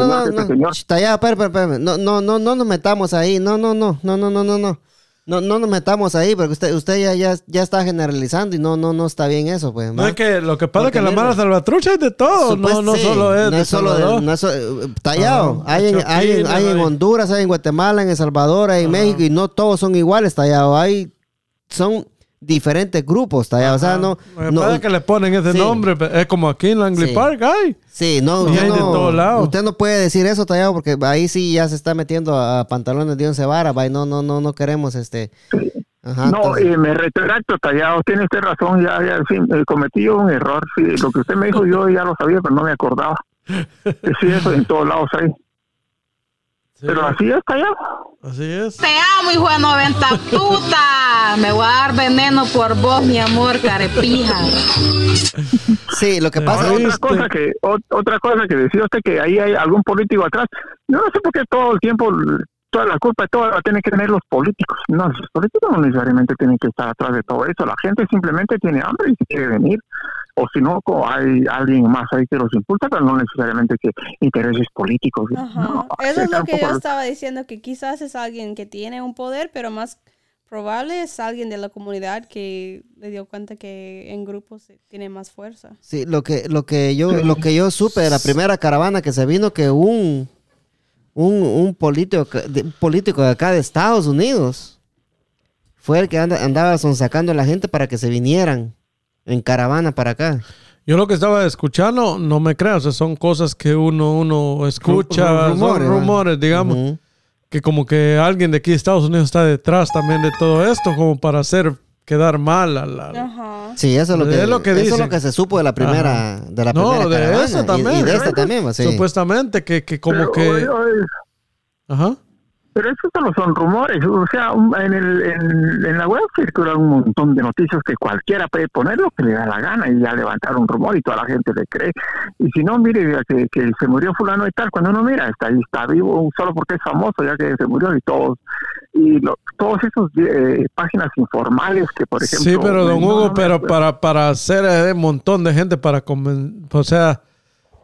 no, no, no, no, no nos metamos ahí, no, no, no, no, no, no, no, no. No, no nos metamos ahí, porque usted, usted ya, ya, ya está generalizando y no, no, no está bien eso, pues. No es que lo que pasa es que la mala salvatrucha es de todo, no, no solo es. No es solo de, no es, eh, tallado. hay, en, hay, en, hay en Honduras, hay en Guatemala, en El Salvador, hay en México y no todos son iguales, tallado. Hay, son diferentes grupos, tallado. O sea, no. no que le ponen ese nombre, es como aquí en Langley Park, hay. Sí, no, usted no, usted no puede decir eso, tallado, porque ahí sí ya se está metiendo a pantalones de once varas, no, no, no, no queremos este. no, eh, me retracto, tallado, tiene usted razón, ya, ya, sí, eh, cometí un error, sí, lo que usted me dijo yo ya lo sabía, pero no me acordaba. [LAUGHS] sí, eso en todos lados hay. Pero así es, callado. Así es. Te amo, hijo de 90 puta. Me voy a dar veneno por vos, mi amor, carepija. Sí, lo que pasa es otra cosa que otra cosa que decía usted que ahí hay algún político atrás. Yo no sé por qué todo el tiempo toda la culpa de todo la tienen que tener los políticos. No, los políticos no necesariamente tienen que estar atrás de todo eso. La gente simplemente tiene hambre y quiere venir o si no, hay alguien más ahí que los impulsa, pero no necesariamente que intereses políticos. Eso es lo que yo estaba diciendo, que quizás es alguien que tiene un poder, pero más probable es alguien de la comunidad que le dio cuenta que en grupos tiene más fuerza. Sí, lo que, lo que yo, lo que yo supe de la primera caravana que se vino, que un, un, un político, político de acá de Estados Unidos fue el que andaba sacando a la gente para que se vinieran en caravana para acá. Yo lo que estaba escuchando, no me creas, son cosas que uno, uno escucha, rumores, rumores digamos, que como que alguien de aquí de Estados Unidos está detrás también de todo esto, como para hacer quedar mal. A la, Sí, eso es lo que, es lo que eso es lo que se supo de la primera, de la no, primera de esa también. Y, de esta también, sí. Supuestamente que, que como que... Ajá. Pero eso solo son rumores, o sea, en, el, en, la web circulan un montón de noticias que cualquiera puede poner lo que le da la gana y ya levantar un rumor y toda la gente le cree. Y si no, mire que, que se murió fulano y tal, cuando uno mira, está ahí, está vivo solo porque es famoso, ya que se murió y todos, y todos esos eh, páginas informales que, por ejemplo... Sí, pero don Hugo, pero para, para hacer un montón de gente para... O sea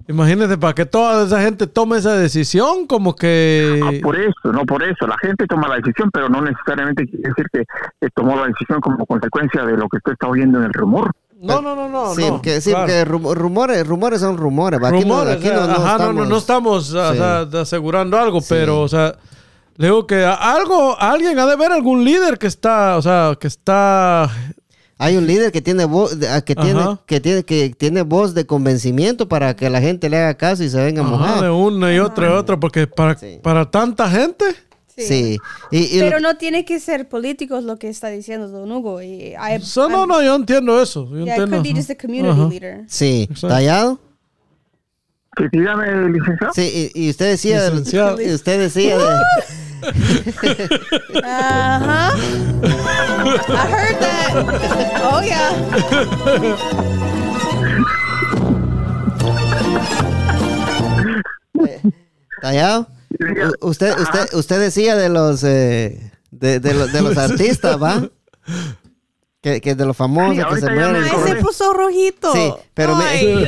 Imagínese, para que toda esa gente tome esa decisión, como que... Ah, por eso, no por eso. La gente toma la decisión, pero no necesariamente quiere decir que, tomó la decisión como consecuencia de lo que usted está oyendo en el rumor. No, no, no, no. Sí, porque, sí, rumores, rumores son rumores. Aquí no, aquí no, estamos, no, estamos asegurando algo, pero, o sea, le digo que algo, alguien ha de ver algún líder que está, o sea, que está hay un líder que tiene voz, que tiene, que tiene, que tiene voz de convencimiento para que la gente le haga caso y se venga a mojar. De una y otra y otra, porque para, para tanta gente. Sí. Pero no tiene que ser políticos lo que está diciendo Don Hugo. Y no, no, yo entiendo eso. Yo entiendo. community leader. Sí. ¿Tallado? Sí, dígame, licenciado. Sí, y, usted decía, y usted decía de, [LAUGHS] Uh-huh. I heard that. Oh, yeah. [LAUGHS] Tallado, usted, usted, usted decía de los, eh, de, de, los, de los [LAUGHS] artistas, ¿va? Que, que de los famosos que se mueren. Ay, se puso rojito. Sí, pero Ay, me.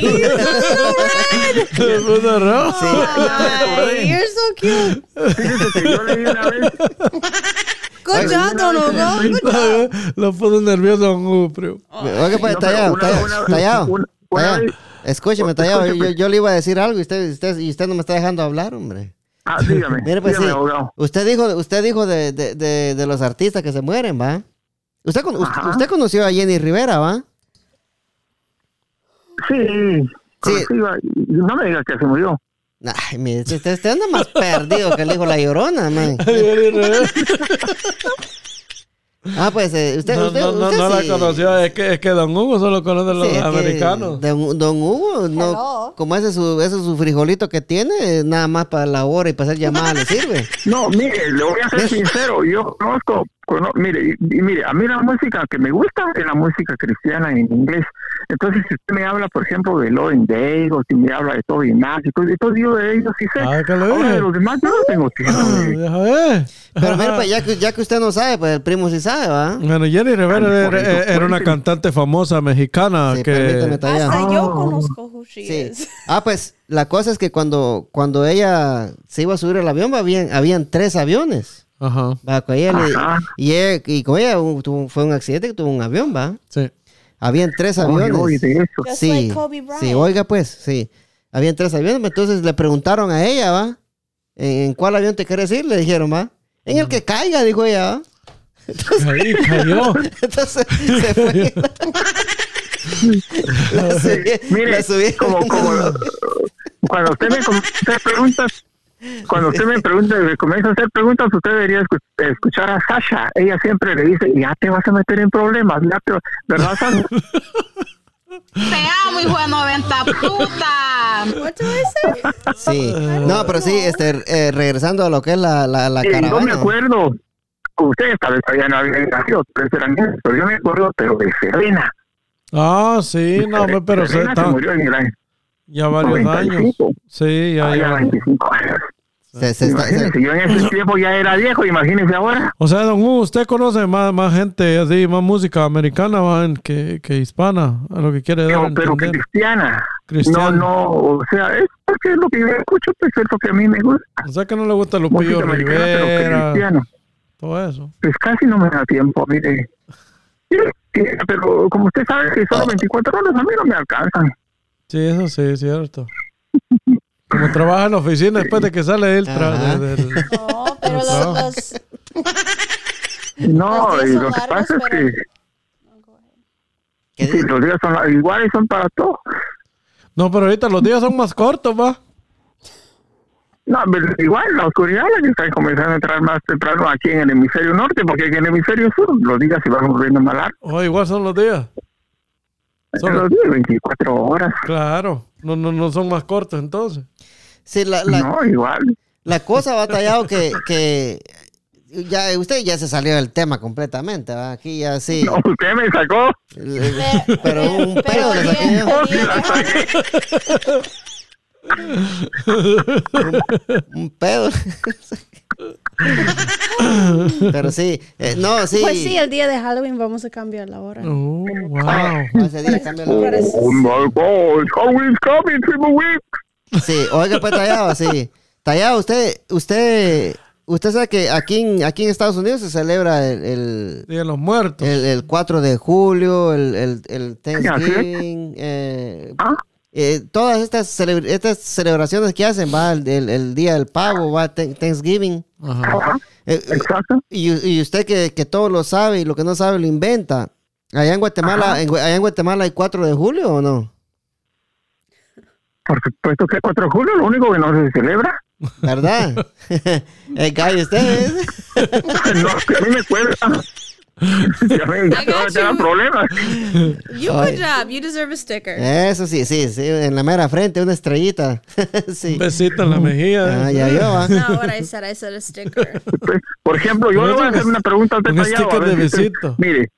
se puso rojo. Sí. Ay, you're so cute. Fíjese que yo leí una vez. Good job, Don Hugo. Good job. Lo puso nervioso Don Hugo, pero. Oye, pues, tallado, tallado. Escúcheme, tallado. Yo, yo le iba a decir algo y usted, usted, y usted no me está dejando hablar, hombre. Ah, dígame. Mire, pues dígame, sí. Usted dijo, usted dijo de, de, de, de los artistas que se mueren, ¿va? Usted, usted, conoció a Jenny Rivera, ¿va? Sí. Sí. No me digas que se murió. Ay, mire, usted, usted anda más perdido que el hijo La Llorona, man. [LAUGHS] Ah, pues eh, usted, no, usted, no, usted no, la conoció, es que, es que Don Hugo solo conoce a los americanos. Don, don, Hugo, no, como ese es, su, ese es su frijolito que tiene, nada más para la hora y para hacer llamadas le sirve. No, mire, le voy a ser sincero, yo conozco mire, y, mire, a mí la música que me gusta es la música cristiana en inglés. Entonces, si usted me habla, por ejemplo, de Lauren Day, o si me habla de Toby Mac, y todo, todo yo de ellos sí sé. Ah, Ahora, de los demás yo no tengo tiempo. Ah, Pero mire, pues ya [LAUGHS] que, ya que usted no sabe, pues el primo sí sabe, ¿va? Bueno, Jenny Rivera era, una cantante famosa mexicana sí, que... Hasta yo conozco who she sí. is. [LAUGHS] Ah, pues la cosa es que cuando, cuando ella se iba a subir al avión, habían, habían tres aviones. Ajá. Va, con ella y, y con ella fue un accidente que tuvo un avión, ¿va? Sí. Habían tres aviones. sí, sí, oiga pues, sí. Habían tres aviones, entonces le preguntaron a ella, ¿va? ¿En, cuál avión te quieres ir? Le dijeron, ¿va? En el que caiga, dijo ella, ¿va? Entonces, Ahí cayó. [LAUGHS] entonces se fue. [LAUGHS] Mire, como, como [LAUGHS] cuando usted me preguntas cuando usted me pregunta, me comienza a hacer preguntas, usted debería escuchar a Sasha. Ella siempre le dice, ya te vas a meter en problemas, ya te... ¿verdad, Sasha? [LAUGHS] Te amo, hijo de 90 puta. Sí, no, pero sí, este, eh, regresando a lo que es la, la, la caravana. No me acuerdo, ustedes tal vez todavía no habían nacido, pero yo me acuerdo, pero de Serena. Ah, sí, no, pero Serena se, se murió en el año. Ya varios años. Sí, ya, ah, ya. 25 años. Se, se está, yo en ese [CLEARS THROAT] tiempo ya era viejo, imagínese ahora. O sea, don Hugo, usted conoce más, más gente así, más música americana man, que, que hispana, a lo que quiere dar. pero cristiana. cristiana. No, no, o sea, es porque es lo que yo escucho, pues es lo que a mí me gusta. O sea, que no le gusta Lupillo Rivera. Pero todo eso. Pues casi no me da tiempo, mire. Pero como usted sabe que solo 24 horas a mí no me alcanzan. Sí, eso sí, es cierto. Como trabaja en la oficina después de que sale él. no, pero los, No, y lo que pasa es que... los días son iguales, son para todos. No, pero ahorita los días son más cortos, va. No, pero igual la oscuridad la que está comenzando a entrar más temprano aquí en el hemisferio norte, porque aquí en el hemisferio sur los días se van volviendo más largos. Oh, igual son los días. Son los días, 24 horas. Claro, no, no, no son más cortos entonces. Sí, la, no, igual. La cosa, batallado, que, que ya usted ya se salió del tema completamente, ¿va? Aquí ya sí. No, usted me sacó. Pero un pedo le saqué yo. [LAUGHS] un, pedo. Pero sí, eh, no, sí. Pues sí, el día de Halloween vamos a cambiar la hora. Oh, wow. Ese día cambia la hora. Oh my God, Halloween's coming, triple week. Sí, oiga, pues tallado, sí. Tallado, usted, usted, usted sabe que aquí en, aquí en Estados Unidos se celebra el... Día de los Muertos. El, el 4 de julio, el, el, el Thanksgiving. Eh, ¿Ah? Eh, todas estas, estas celebraciones que hacen, va el, el, Día del Pavo, va Thanksgiving. Ajá. Eh, Exacto. Y, y, usted que, que todo lo sabe y lo que no sabe lo inventa. Allá en Guatemala, en, allá en Guatemala hay 4 de julio o no? Por supuesto que el 4 de julio, lo único que no se celebra. ¿Verdad? [LAUGHS] [LAUGHS] el gallo usted. no, que a mí me cuesta. Problemas. You good job. You deserve a sticker. Eso sí, sí, sí. En la mera frente, una estrellita. [LAUGHS] sí. Un besito en la mejilla. Ah, ya yo. No, what I said, I said a sticker. Por ejemplo, yo le voy a hacer una pregunta detallada. Un sticker de besito. Mire,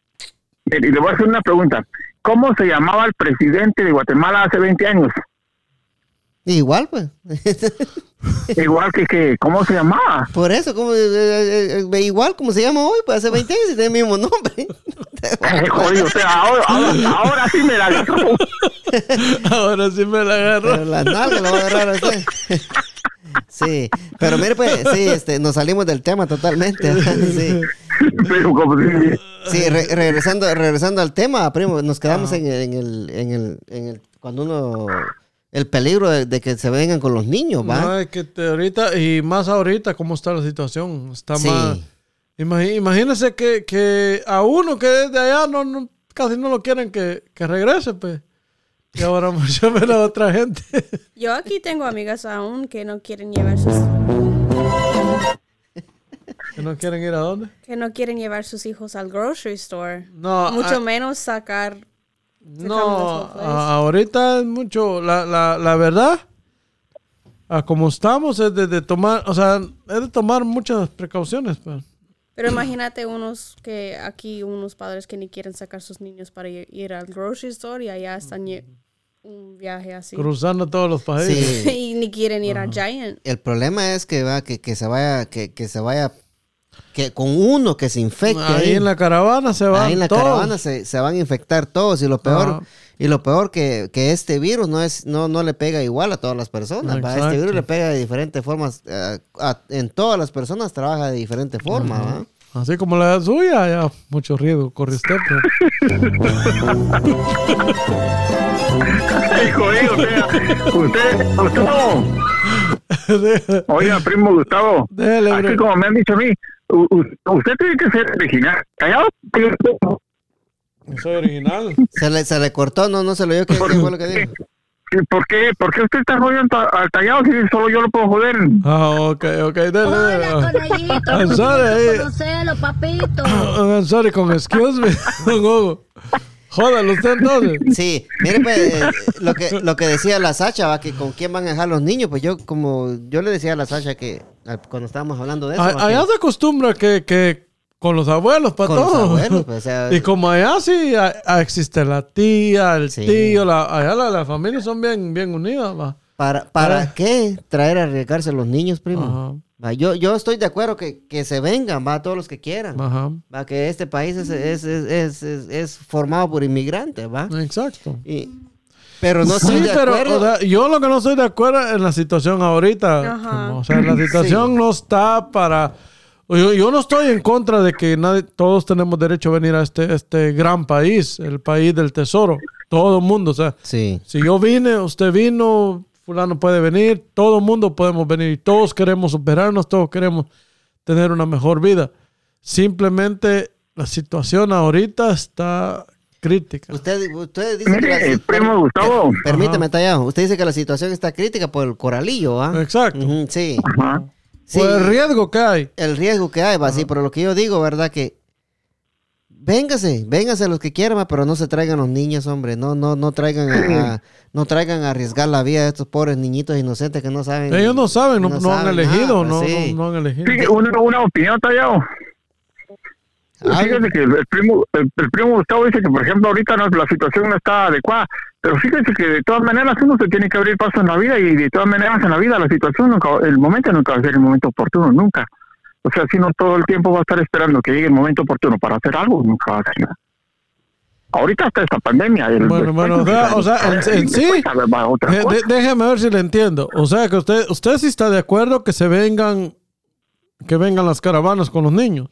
mire, le voy a hacer una pregunta. ¿Cómo se llamaba el presidente de Guatemala hace 20 años? Igual, pues. [LAUGHS] igual que, que, ¿cómo se llamaba? Por eso, como, eh, eh, eh, igual como se llama hoy, pues hace 20 años y tiene el mismo nombre. [LAUGHS] Joder, o sea, ahora, ahora, ahora, sí me la agarró. [LAUGHS] ahora sí me la agarró. Pero la nalga la va a agarrar a usted. Sí, pero mire, pues, sí, este, nos salimos del tema totalmente. sí. Pero como Sí, re regresando, regresando al tema, primo, nos quedamos en, en, el, en, el, en el, cuando uno el peligro de, que se vengan con los niños, ¿va? No, es que ahorita, y más ahorita, ¿cómo está la situación? Está más... imagínese que, que, a uno que es de allá no, casi no lo quieren que, que regrese, pues. Y ahora [LAUGHS] mucho menos a otra gente. Yo aquí tengo amigas aún que no quieren llevar sus... ¿Que no quieren ir a dónde? Que no quieren llevar sus hijos al grocery store. No. Mucho menos sacar no, ahorita es mucho, la, la, la verdad, a como estamos es de, tomar, o sea, es de tomar muchas precauciones. Pues. Pero imagínate unos que aquí, unos padres que ni quieren sacar sus niños para ir, al grocery store y allá están un viaje así. Cruzando todos los países. [LAUGHS] y ni quieren ir a Giant. El problema es que va, que, que se vaya, que, que se vaya que con uno que se infecte. Ahí, en la caravana se van. Ahí en la caravana se, van a infectar todos. Y lo peor, y lo peor que, que, este virus no es, no, no le pega igual a todas las personas. Este virus le pega de diferentes formas. Eh, en todas las personas trabaja de diferente forma. Así como la suya, ya mucho riesgo corre usted. [LAUGHS] usted, Gustavo. [LAUGHS] Oiga, primo Gustavo. así como me han dicho a mí, usted tiene que ser original. ¿Callado? soy original. Se le, se le cortó, no, no se lo dio. ¿Qué, fue lo que dijo? ¿Por qué? ¿Por qué usted está jodiendo al tallado si solo yo lo puedo joder? Ah, ok, ok, dale, Hola, conejito. I'm sorry. Conocelo, papito. I'm sorry, con excuse me, [LAUGHS] don Hugo. Jódalo usted entonces. Sí, mire, pues, eh, lo, que, lo que decía la Sacha, va, que con quién van a dejar los niños, pues yo, como yo le decía a la Sacha que cuando estábamos hablando de eso. allá se acostumbra que, que con los abuelos para todos. Pues, [LAUGHS] y como allá sí existe la tía, el tío, la, allá las familias son bien, bien unidas. Va. ¿Para, para qué traer a arriesgarse los niños, primo? Yo, yo estoy de acuerdo que, que, se vengan, va, todos los que quieran. Va, que este país es, es, es, es, formado por inmigrantes, va. Exacto. Y, pero no estoy de pero, acuerdo. yo lo que no estoy de acuerdo en la situación ahorita. o sea, la situación no está para... Yo, yo, no estoy en contra de que nadie, todos tenemos derecho a venir a este, este gran país, el país del tesoro. Todo el mundo, o sea. Sí. Si yo vine, usted vino, fulano puede venir, todo el mundo podemos venir, todos queremos superarnos, todos queremos tener una mejor vida. Simplemente la situación ahorita está crítica. Usted, usted dice que la, primo Gustavo. permíteme, Tallado. Usted dice que la situación está crítica por el coralillo, ¿ah? Exacto. sí. sí. Por el riesgo que hay. El riesgo que hay, va, sí, pero lo que yo digo, ¿verdad? Que Véngase, véngase los que quieran, pero no se traigan los niños, hombre. No, no, no traigan a, [CLEARS THROAT] no traigan a arriesgar la vida de estos pobres niñitos inocentes que no saben. Ellos no saben, no, han elegido, no, no, han elegido. Sí, una, una opinión, Tallado. Fíjense que el, primo, el, primo Gustavo dice que, por ejemplo, ahorita no, la situación no está adecuada, pero fíjense que de todas maneras uno se tiene que abrir paso en la vida y de todas maneras en la vida la situación, el momento nunca va a ser el momento oportuno, nunca. O sea, si no todo el tiempo va a estar esperando que llegue el momento oportuno para hacer algo, nunca va a hacer nada. Ahorita está esta pandemia. bueno, bueno, o sea, en, sí, déjeme ver si le entiendo. O sea, que usted, usted sí está de acuerdo que se vengan, que vengan las caravanas con los niños.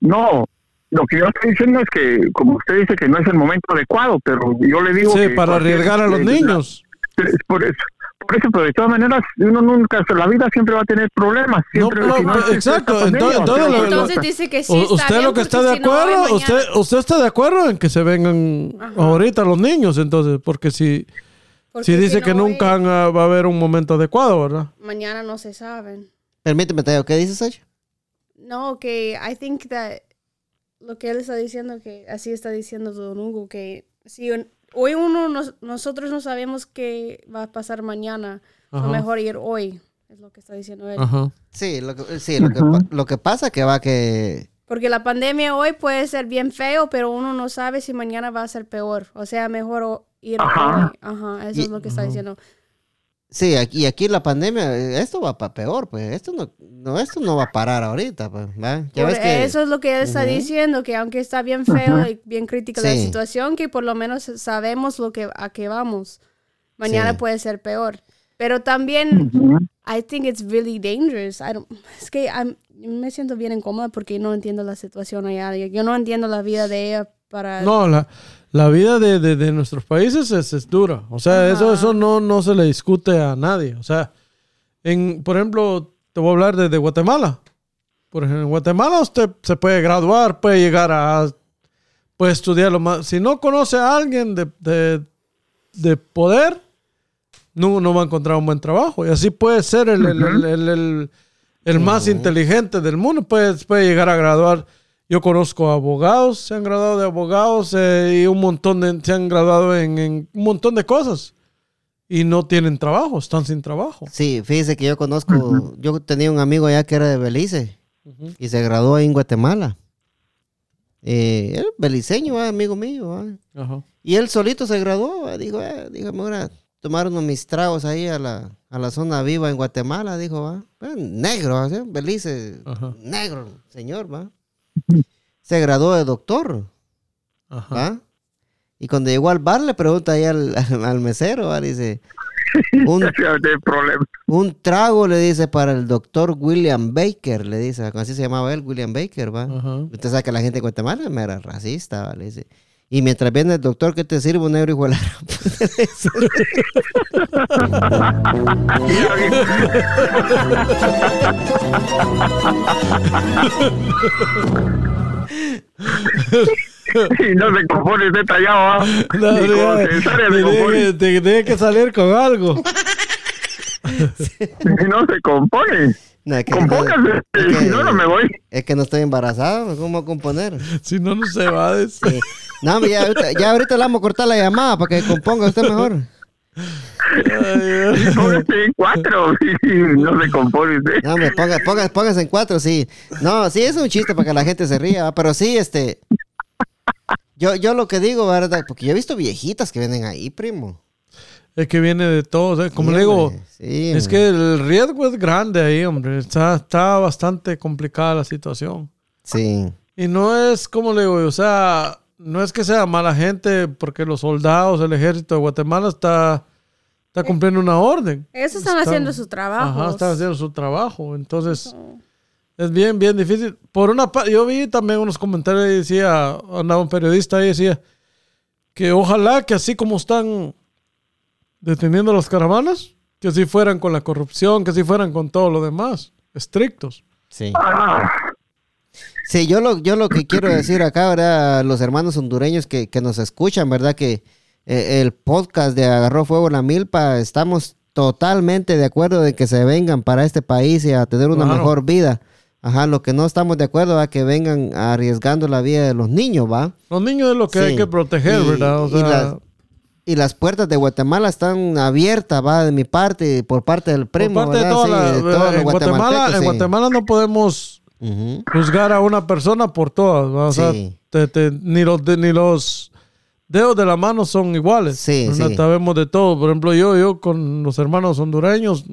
No, lo que yo estoy diciendo es que, como usted dice que no es el momento adecuado, pero yo le digo sí, para arriesgar a los niños. por eso por eso, pero de todas maneras, uno nunca, la vida siempre va a tener problemas. Siempre, exacto. Entonces, dice que sí. usted lo que está de acuerdo, usted, usted está de acuerdo en que se vengan ahorita los niños, entonces, porque si, si dice que nunca va a haber un momento adecuado, ¿verdad? Mañana no se saben. Permíteme, Teo, ¿qué dices, Sacha? No, que I think that lo que él está diciendo, que así está diciendo Don Hugo, que si hoy uno nosotros no sabemos qué va a pasar mañana. Lo mejor ir hoy, es lo que está diciendo él. Sí, lo que, sí, lo que, pasa que va que... Porque la pandemia hoy puede ser bien feo, pero uno no sabe si mañana va a ser peor. O sea, mejor ir hoy. Ajá, eso es lo que está diciendo. Sí, aquí, aquí la pandemia, esto va para peor, pues esto no, no, esto no va a parar ahorita, pues, eso es lo que él está diciendo, que aunque está bien feo y bien crítica la situación, que por lo menos sabemos lo que a qué vamos. Mañana puede ser peor. Pero también, I think it's really dangerous. es que me siento bien incómoda porque no entiendo la situación allá. Yo no entiendo la vida de ella para... No, la, la vida de, de, nuestros países es, es, dura. O sea, eso, eso no, no se le discute a nadie. O sea, en, por ejemplo, te voy a hablar de, Guatemala. Por ejemplo, en Guatemala usted se puede graduar, puede llegar a, puede estudiar lo más. Si no conoce a alguien de, de, poder, no, no va a encontrar un buen trabajo. Y así puede ser el, el, el, el más inteligente del mundo, puede, puede llegar a graduar yo conozco abogados, se han graduado de abogados eh, y un montón de, se han graduado en, un montón de cosas y no tienen trabajo, están sin trabajo. Sí, fíjese que yo conozco, yo tenía un amigo allá que era de Belice y se graduó en Guatemala. Eh, era beliceño, amigo mío. Y él solito se graduó, dijo, eh, dijo, ahora tomar unos mis tragos ahí a la, a la zona viva en Guatemala, dijo, va. negro, Belice, negro, señor, va se graduó de doctor. Ajá. Y cuando llegó al bar le pregunta ahí al, al mesero, dice, un, [LAUGHS] un, trago le dice para el doctor William Baker, le dice, así se llamaba él, William Baker, ¿va? Usted sabe que la gente de Guatemala era racista, ¿va? Le dice, y mientras viene el doctor que te sirve un negro igual [LAUGHS] [LAUGHS] y no se compone detallado. ¿ah? No, tiene que salir con algo. [LAUGHS] y no se compone. No, es que, Compóngase, si no, no me voy. Es que no estoy embarazado, ¿cómo componer? Si no, no se va a decir. No, ya, ya ahorita le vamos a cortar la llamada para que componga usted mejor. Póngase en cuatro, [LAUGHS] no se compone usted. No, me ponga, ponga, póngase en cuatro, sí. No, sí, es un chiste para que la gente se ría, pero sí, este. Yo, yo lo que digo, ¿verdad? Porque yo he visto viejitas que vienen ahí, primo. Es que viene de todo, ¿eh? como le digo, es que el riesgo es grande ahí, hombre. Está, está bastante complicada la situación. Sí. Y no es, como le digo, o sea, no es que sea mala gente, porque los soldados, el ejército de Guatemala está, está cumpliendo una orden. Ellos están, haciendo su trabajo. Ajá, están haciendo su trabajo. Entonces, es bien, bien difícil. Por una parte, yo vi también unos comentarios y decía, andaba un periodista y decía que ojalá que así como están deteniendo las caravanas, que si fueran con la corrupción, que si fueran con todo lo demás, estrictos. Sí. Sí, yo lo, yo lo que quiero decir acá, ¿verdad? Los hermanos hondureños que, que nos escuchan, ¿verdad? Que eh, el podcast de Agarró Fuego la Milpa, estamos totalmente de acuerdo de que se vengan para este país y a tener una mejor vida. Ajá, lo que no estamos de acuerdo es que vengan arriesgando la vida de los niños, ¿va? Los niños es lo que hay que proteger, ¿verdad? y, las, puertas de Guatemala están abiertas, ¿va? De mi parte, por parte del primo, por parte De, toda en, Guatemala, en Guatemala no podemos juzgar a una persona por todas. O sea, ni los... ni los dedos de la mano son iguales. Sí, Sabemos de todo. Por ejemplo, yo, yo con los hermanos hondureños,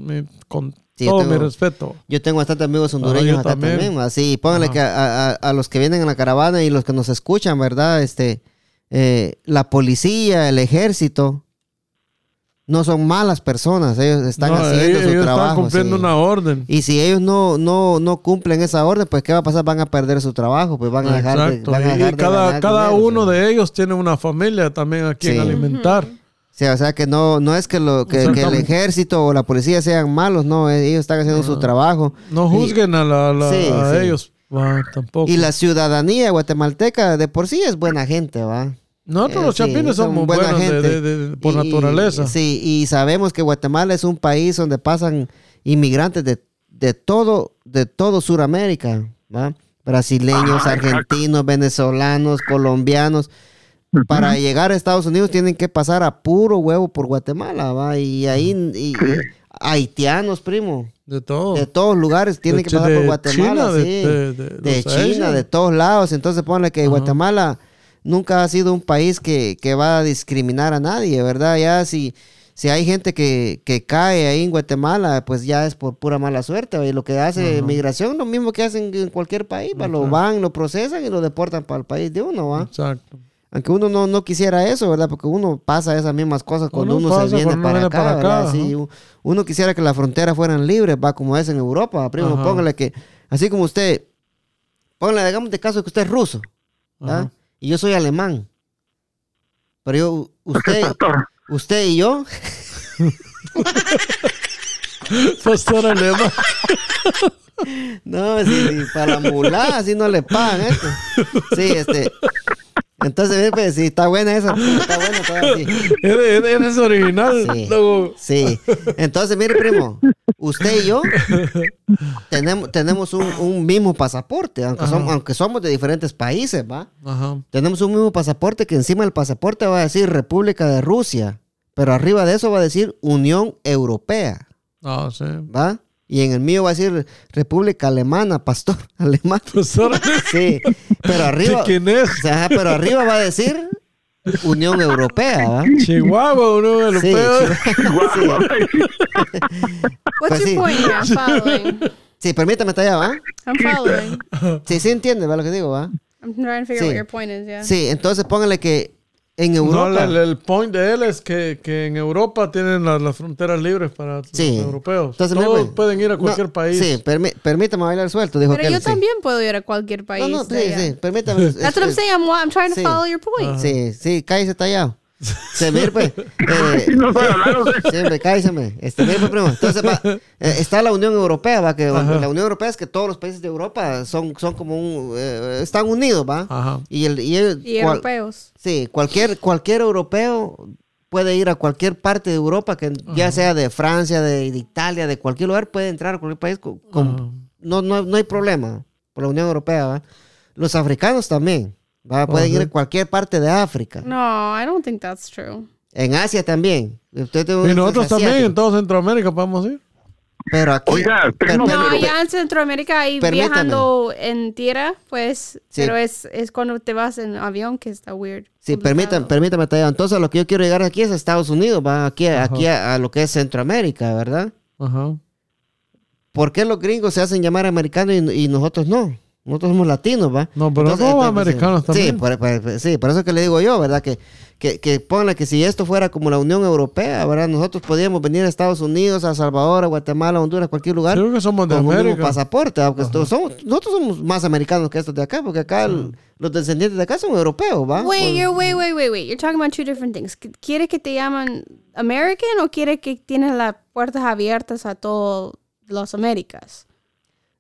con todo mi respeto. Yo tengo bastantes amigos hondureños acá también. Así, pónganle que a, los que vienen en la caravana y los que nos escuchan, ¿verdad? Este, eh, la policía, el ejército, no son malas personas, ellos están haciendo su trabajo. Están cumpliendo una orden. Y si ellos no, no, no cumplen esa orden, pues ¿qué va a pasar? Van a perder su trabajo, pues van a dejar de, van cada, cada uno de ellos tiene una familia también a quien alimentar. o sea que no, no es que, lo, que, el ejército o la policía sean malos, no, eh, ellos están haciendo su trabajo. No juzguen a, la, ellos. tampoco. Y la ciudadanía guatemalteca de por sí es buena gente, ¿va? Nosotros los eh, chapines somos buena gente. por naturaleza. Sí, y sabemos que Guatemala es un país donde pasan inmigrantes de, de todo, de todo Sudamérica, ¿va? Brasileños, argentinos, venezolanos, colombianos. Para llegar a Estados Unidos tienen que pasar a puro huevo por Guatemala, ¿va? Y ahí, haitianos, primo. De todo. De todos lugares tienen que pasar por Guatemala, sí. De, China, de todos lados. Entonces ponle que Guatemala nunca ha sido un país que, va a discriminar a nadie, ¿verdad? Ya si, si hay gente que, cae ahí en Guatemala, pues ya es por pura mala suerte. Y lo que hace migración, lo mismo que hacen en cualquier país, lo van, lo procesan y lo deportan para el país de uno, ¿va? Exacto. Aunque uno no, quisiera eso, ¿verdad? Porque uno pasa esas mismas cosas cuando uno, se viene para acá, ¿verdad? uno quisiera que las fronteras fueran libres, va como es en Europa. Primo, póngale que, así como usted, póngale, digamos de caso que usted es ruso, ¿verdad? Y yo soy alemán. Pero yo, usted, [LAUGHS] usted y yo. [LAUGHS] Pastor alemán. [LAUGHS] No, si, para la mulá, así no le pagan esto. Sí, este. Entonces, pues, sí, está buena esa. Está buena toda así. Eres original. Sí, sí. Entonces, mire, primo, usted y yo tenemos, tenemos un, mismo pasaporte, aunque somos, aunque somos de diferentes países, ¿va? Ajá. Tenemos un mismo pasaporte que encima del pasaporte va a decir República de Rusia, pero arriba de eso va a decir Unión Europea. Ah, sí. ¿Va? Y en el mío va a decir República Alemana, pastor [LAUGHS] alemán. Pastor. Sí, pero arriba. ¿Quién es? O sea, pero arriba va a decir Unión Europea, ¿va? Chihuahua, Unión Europea. Sí, Chihuahua. [LAUGHS] What's your point? I'm following. Sí, permítame estar allá, ¿va? I'm following. Sí, sí entiende, ¿va? Lo que digo, ¿va? I'm trying to figure out what your point is, yeah. Sí, entonces póngale que en Europa. No, el, point de él es que, que en Europa tienen las, fronteras libres para los europeos. Entonces, Todos pueden ir a cualquier país. Sí, permítame bailar suelto. Dijo Pero yo también puedo ir a cualquier país. No, no, sí, sí, permítame. That's what I'm saying. I'm, I'm trying to follow your point. Sí, sí, cállese tallado. Se pues. [LAUGHS] Eh, no siempre, cállese. Este, mire, pues, primo. Entonces, va, eh, está la Unión Europea, va, que la Unión Europea es que todos los países de Europa son, son como un. Eh, están unidos, va. Ajá. Y, el, y, el, y europeos. Sí, cualquier, cualquier europeo puede ir a cualquier parte de Europa, que ya sea de Francia, de, Italia, de cualquier lugar, puede entrar a cualquier país. Con, no, no, no hay problema por la Unión Europea, ¿va? Los africanos también. Va, pueden ir a cualquier parte de África. No, I don't think that's true. En Asia también. y nosotros también, en toda Centroamérica podemos ir. Pero aquí. Oiga, pero, no, allá en Centroamérica ahí viajando en tierra, pues. Pero es, es cuando te vas en avión que está weird. Sí, permítame, permítame, Entonces, lo que yo quiero llegar aquí es a Estados Unidos, va aquí, aquí a, lo que es Centroamérica, ¿verdad? Ajá. ¿Por qué los gringos se hacen llamar americanos y nosotros no? Nosotros somos latinos, ¿va? No, pero Entonces, somos americanos también. Sí por, sí, por eso que le digo yo, ¿verdad? Que, que, que ponle que si esto fuera como la Unión Europea, ¿verdad? Nosotros podríamos venir a Estados Unidos, a Salvador, a Guatemala, a Honduras, cualquier lugar. Creo que somos de con América. un pasaporte, somos, nosotros somos más americanos que estos de acá, porque acá los descendientes de acá son europeos, ¿va? Wait, you're, wait, wait, wait, wait. You're talking about two different things. ¿Quieres que te llaman American o quieres que tienes las puertas abiertas a todas las Américas?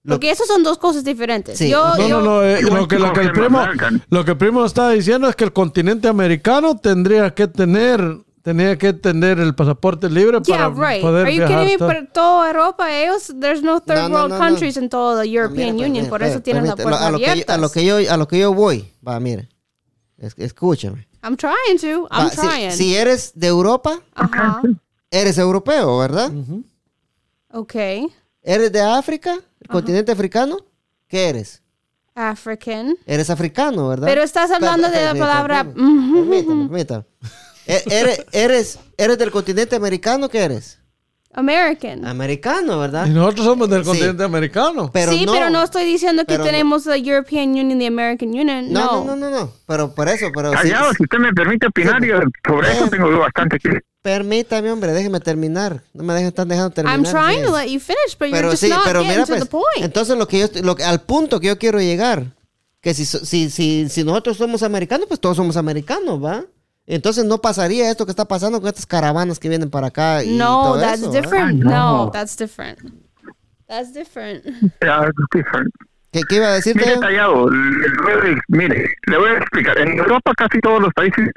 Porque eso son dos cosas diferentes. Sí. no, no, no, eh, lo, que, lo, que el primo, lo que el primo está diciendo es que el continente americano tendría que tener tenía que tener el pasaporte libre para right. poder Are you viajar. Kidding me? Por toda Europa, ellos, there's no third world countries in toda la European Union, por eso tienen la puerta abierta. A lo que yo, a lo que yo voy, va, mire, escúchame. I'm trying to, I'm trying. Si, eres de Europa, eres europeo, ¿verdad? Ok. ¿Eres de África, el continente africano? ¿Qué eres? African. Eres africano, ¿verdad? Pero estás hablando de la palabra... Permítame, permítame. E, ¿Eres, eres, ¿Eres del continente americano? ¿Qué eres? American. Americano, ¿verdad? Y nosotros somos del continente americano. Pero sí, pero no estoy diciendo que tenemos la European Union y la American Union. No, no, no, no, Pero por eso, pero. Callado, si usted me permite opinar, yo sobre eso tengo bastante que. Permítame, hombre, déjeme terminar. No me dejen estar dejando terminar. I'm trying to let you finish, but you're just not pero getting to pues, the point. Entonces, lo que yo, lo, al punto que yo quiero llegar, que si, si, si, si nosotros somos americanos, pues todos somos americanos, ¿va? Entonces no pasaría esto que está pasando con estas caravanas que vienen para acá. Y no, todo that's eso, different. no. that's different. That's different. Yeah, different. ¿Qué, ¿Qué, iba a decir? Mire, tallado, le, mire, le voy a explicar. En Europa casi todos los países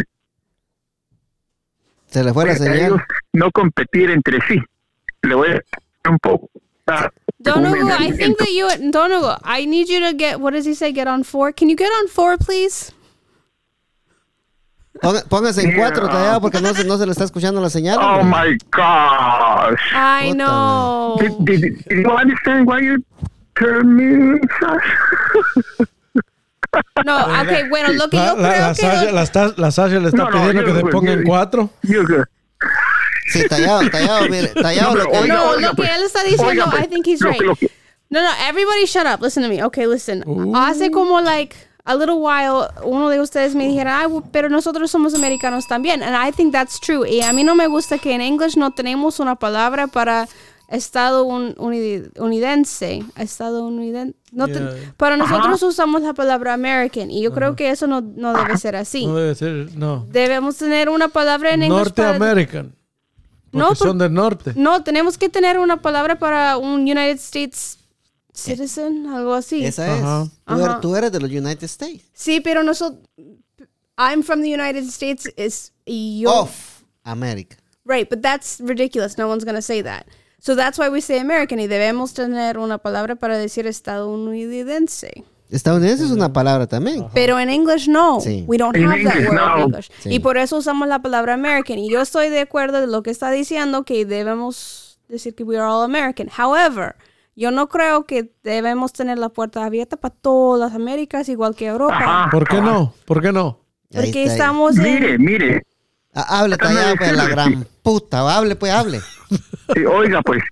se le fue la señal. Ellos no competir entre sí. Le voy a explicar un poco. Donogo, I think that you, Donogo, I need you to get, what does he say, get on four? Can you get on four, please? Póngase en cuatro tallado porque no se, no se le está escuchando la señal. Oh my gosh. I know. Did, did, did you understand why you turned me? No, [LAUGHS] ok, bueno, lo que yo creo la, que... Sasha, la, la Sasha le está pidiendo que se ponga en cuatro. Sí, tallado, tallado, mire, [LAUGHS] tallado. No, lo que, no, lo que él está diciendo, I think he's right. No, no, everybody shut up. Listen to me. Okay, listen. Hace como like a little while, uno de ustedes me dijera, ah, pero nosotros somos americanos también. And I think that's true. Y a mí no me gusta que en inglés no tenemos una palabra para Estado un, Estado No Para nosotros usamos la palabra American y yo creo que eso no, no, debe ser así. No debe ser, no. Debemos tener una palabra en inglés. Norte American. no, son del norte. No, tenemos que tener una palabra para un United States Citizen, algo así. Esa es. Tú, eres, tú, eres, de los United States. Sí, pero nosotros. I'm from the United States. Is yo. Of America. Right, but that's ridiculous. No one's going to say that. So that's why we say American y debemos tener una palabra para decir estadounidense. Estadounidense es una palabra también. Pero en English no. Sí. We don't have that word in English. Y por eso usamos la palabra American. Y yo estoy de acuerdo de lo que está diciendo que debemos decir que we are all American. However, yo no creo que debemos tener la puerta abierta para todas las Américas, igual que Europa. ¿Por qué no? ¿Por qué no? Porque estamos en... Mire, mire. Ah, hable, allá, pues, la gran puta. Hable, pues, hable. oiga, pues,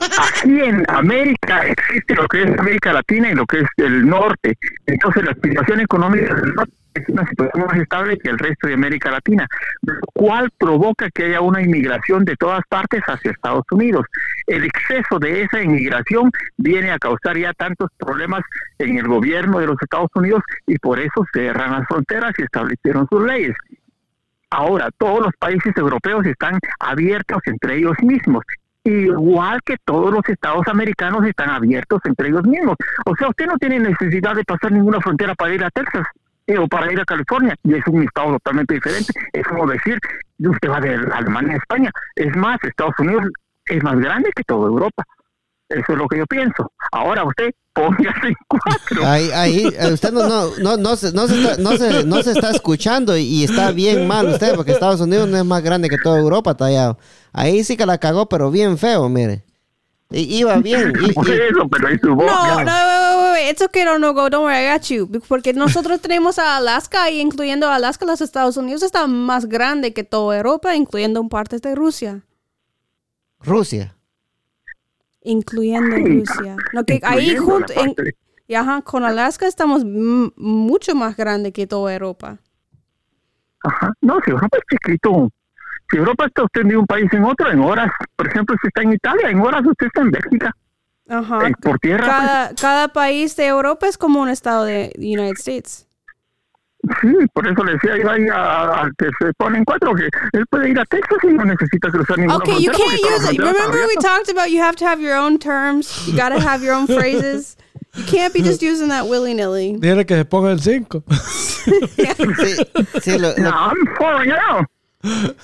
aquí en América existe lo que es América Latina y lo que es el norte. Entonces, la situación económica del norte es una situación más estable que el resto de América Latina, lo cual provoca que haya una inmigración de todas partes hacia Estados Unidos. El exceso de esa inmigración viene a causar ya tantos problemas en el gobierno de los Estados Unidos y por eso cerran las fronteras y establecieron sus leyes. Ahora, todos los países europeos están abiertos entre ellos mismos igual que todos los estados americanos están abiertos entre ellos mismos. O sea, usted no tiene necesidad de pasar ninguna frontera para ir a Texas o para ir a California, y es un estado totalmente diferente. Es como decir, usted va de Alemania a España. Es más, Estados Unidos es más grande que toda Europa. Eso es lo que yo pienso. Ahora usted póngase en cuatro. Ahí, ahí, eh, usted no, no, no, no, se, no, se está, no, se, no se está escuchando y, está bien mal usted, porque Estados Unidos no es más grande que toda Europa, tallado. Ahí sí que la cagó, pero bien feo, mire. Iba bien. Y, [LAUGHS] Por eso, pero ahí su voz. No, no, no, it's okay, no, no, go, don't worry, I got you. Porque nosotros tenemos a Alaska y incluyendo Alaska, los Estados Unidos está más grande que toda Europa, incluyendo un parte de Rusia. Rusia incluyendo Rusia. No, que ahí junto, en, y ajá, con Alaska estamos mucho más grande que toda Europa. Ajá, no, si Europa escrito, si Europa está usted de un país en otro, en horas, por ejemplo, si está en Italia, en horas usted está en Bélgica. Ajá. Eh, por tierra. Cada, pues. cada país de Europa es como un estado de United States. Sí, por eso le decía yo ahí al que se pone en cuatro que él puede ir a Texas y no necesita cruzar ninguna Okay, you can't use it. Remember we talked about you have to have your own terms. You gotta have your own [LAUGHS] phrases. You can't be just using that willy nilly. Dile que se ponga el 5. [LAUGHS] sí, sí, lo, No, I'm falling out.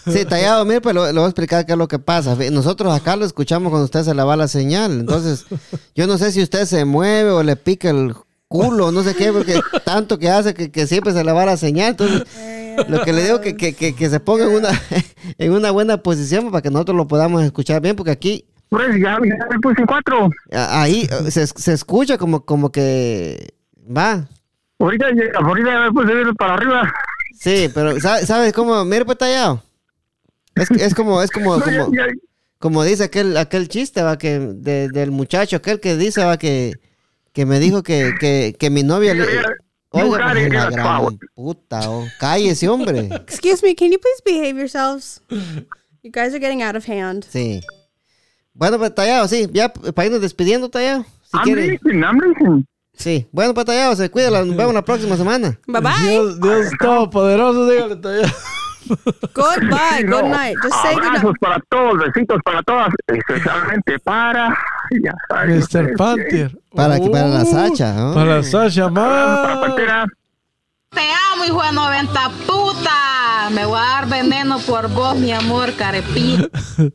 Sí, tallado, mire, pues lo, lo voy a explicar qué es lo que pasa. Nosotros acá lo escuchamos cuando usted se le va la señal. Entonces, [LAUGHS] yo no sé si usted se mueve o le pica el culo, no sé qué, porque tanto que hace que, que siempre se le va la señal. Entonces, lo que le digo que, que, que, que se ponga en una, [LAUGHS] en una buena posición para que nosotros lo podamos escuchar bien, porque aquí Pues ya, ya me puse en cuatro. ahí eh, se, se escucha como, como que va. Ahorita, ya- ahorita ya me puse para arriba. Sí, pero ¿sabe- ¿sabes cómo? Mire, pues tallado. Es, es como, es como, No, [LAUGHS] como, ya- como dice aquel, aquel chiste, va, que de- del muchacho, aquel que dice, va, que, que me dijo que, que, que mi novia le... Oiga, la that's gran puta, oh. cállese, hombre. Excuse me, can you please behave yourselves? You guys are getting out of hand. Sí. Bueno, pues tallado, sí, ya para irnos despidiendo, tallado. Si I'm quiere. listening, I'm listening. Sí. Bueno, pues tallado, se cuida, nos vemos la próxima semana. Bye bye. Dios, Dios todopoderoso, dígale tallado. Goodbye. No, Good night. Just say good Abrazos night. para todos, besitos para todas, especialmente para. Ya sabes, Mr. ustedes, Panther. Para, que para la Uh, Sacha, ¿no? Para la Sasha, Para más. Pantera. Te amo, hijo de 90 puta. Me voy a dar veneno por vos, mi amor, carepí. [LAUGHS]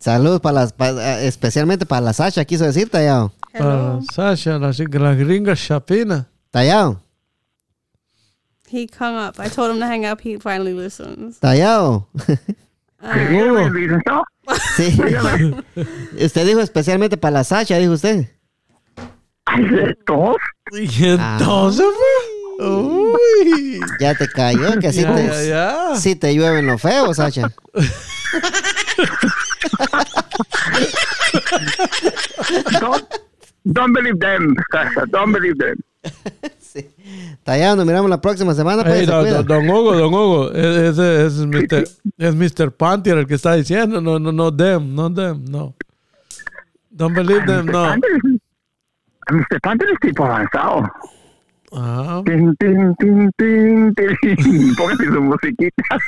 Saludos para las, pa- especialmente para la Sacha, quiso decir, tallado. Para la Sasha, la, la gringa chapina. Tallado, He hung up. I told him to hang up. He finally listens. tallado. [LAUGHS] ¿no? Sí. [LAUGHS] usted dijo especialmente para la Sacha, dijo usted. Y entonces, pues, uy. Ya te cayó, que así Ya, te, ya, ya. sí te llueven lo feo, Sacha. [LAUGHS] Don't, believe them. Don't believe them. [LAUGHS] Tallado, nos miramos la próxima semana, pues, Ey, se don, don- don Hugo, don Hugo, ese es Mr. es Mr. Panther el que está diciendo, no, no, no, them, no them, no. Don't believe them, no. Mr. Panther es tipo avanzado. Ah, Tin, tin, tin, tin, tin. [LAUGHS] Póngase su musiquita.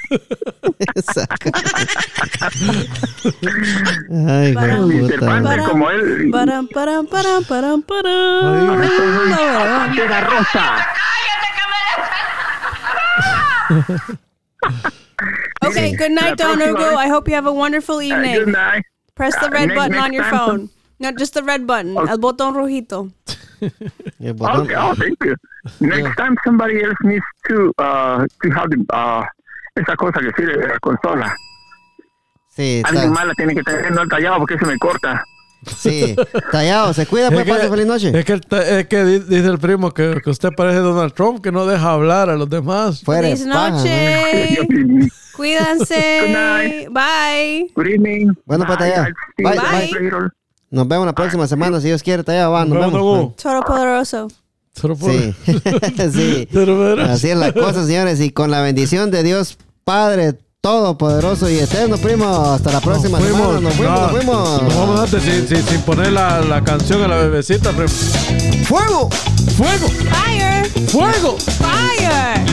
Saca. [LAUGHS] Ay, Para- hijo de Mr. puta. Panther como él. Param, param, param, param, param. Pantera rosa. [LAUGHS] Okay, good night, La Don próxima Hugo. I hope you have a wonderful Uh, Good evening. night. Press the Uh, red next- button on your time some- phone. No, just the red button. El botón rojito. [LAUGHS] El botón- Okay, oh, thank you. Next time somebody else needs to uh to have the uh esa cosa que sirve de la consola. Sí, Alguien está- más la tiene que tener no tallado porque se me corta. sí. Tallado, se cuida, pues, es, pase feliz que, noche. es que, el es que di- dice el primo que, que usted parece Donald Trump, que no deja hablar a los demás. Feliz noche. [LAUGHS] Good Cuídense. night. Bye. evening. Bueno, pues, tallado. I'll see you Bye. Nos vemos la próxima semana, si Dios quiere, tallado, va, nos Nos vemos. Toro poderoso. Solo por- Sí, [LAUGHS] sí. Pero verás. Así es la cosa, señores. Y con la bendición de Dios Padre Todopoderoso y Eterno, primo. Hasta la próxima Nos semana. fuimos. Nos fuimos, No, nos fuimos. Nos vamos antes sin, sin, sin poner la, la canción a la bebecita, primo. ¡Fuego! ¡Fuego! Fire. ¡Fuego! Fire.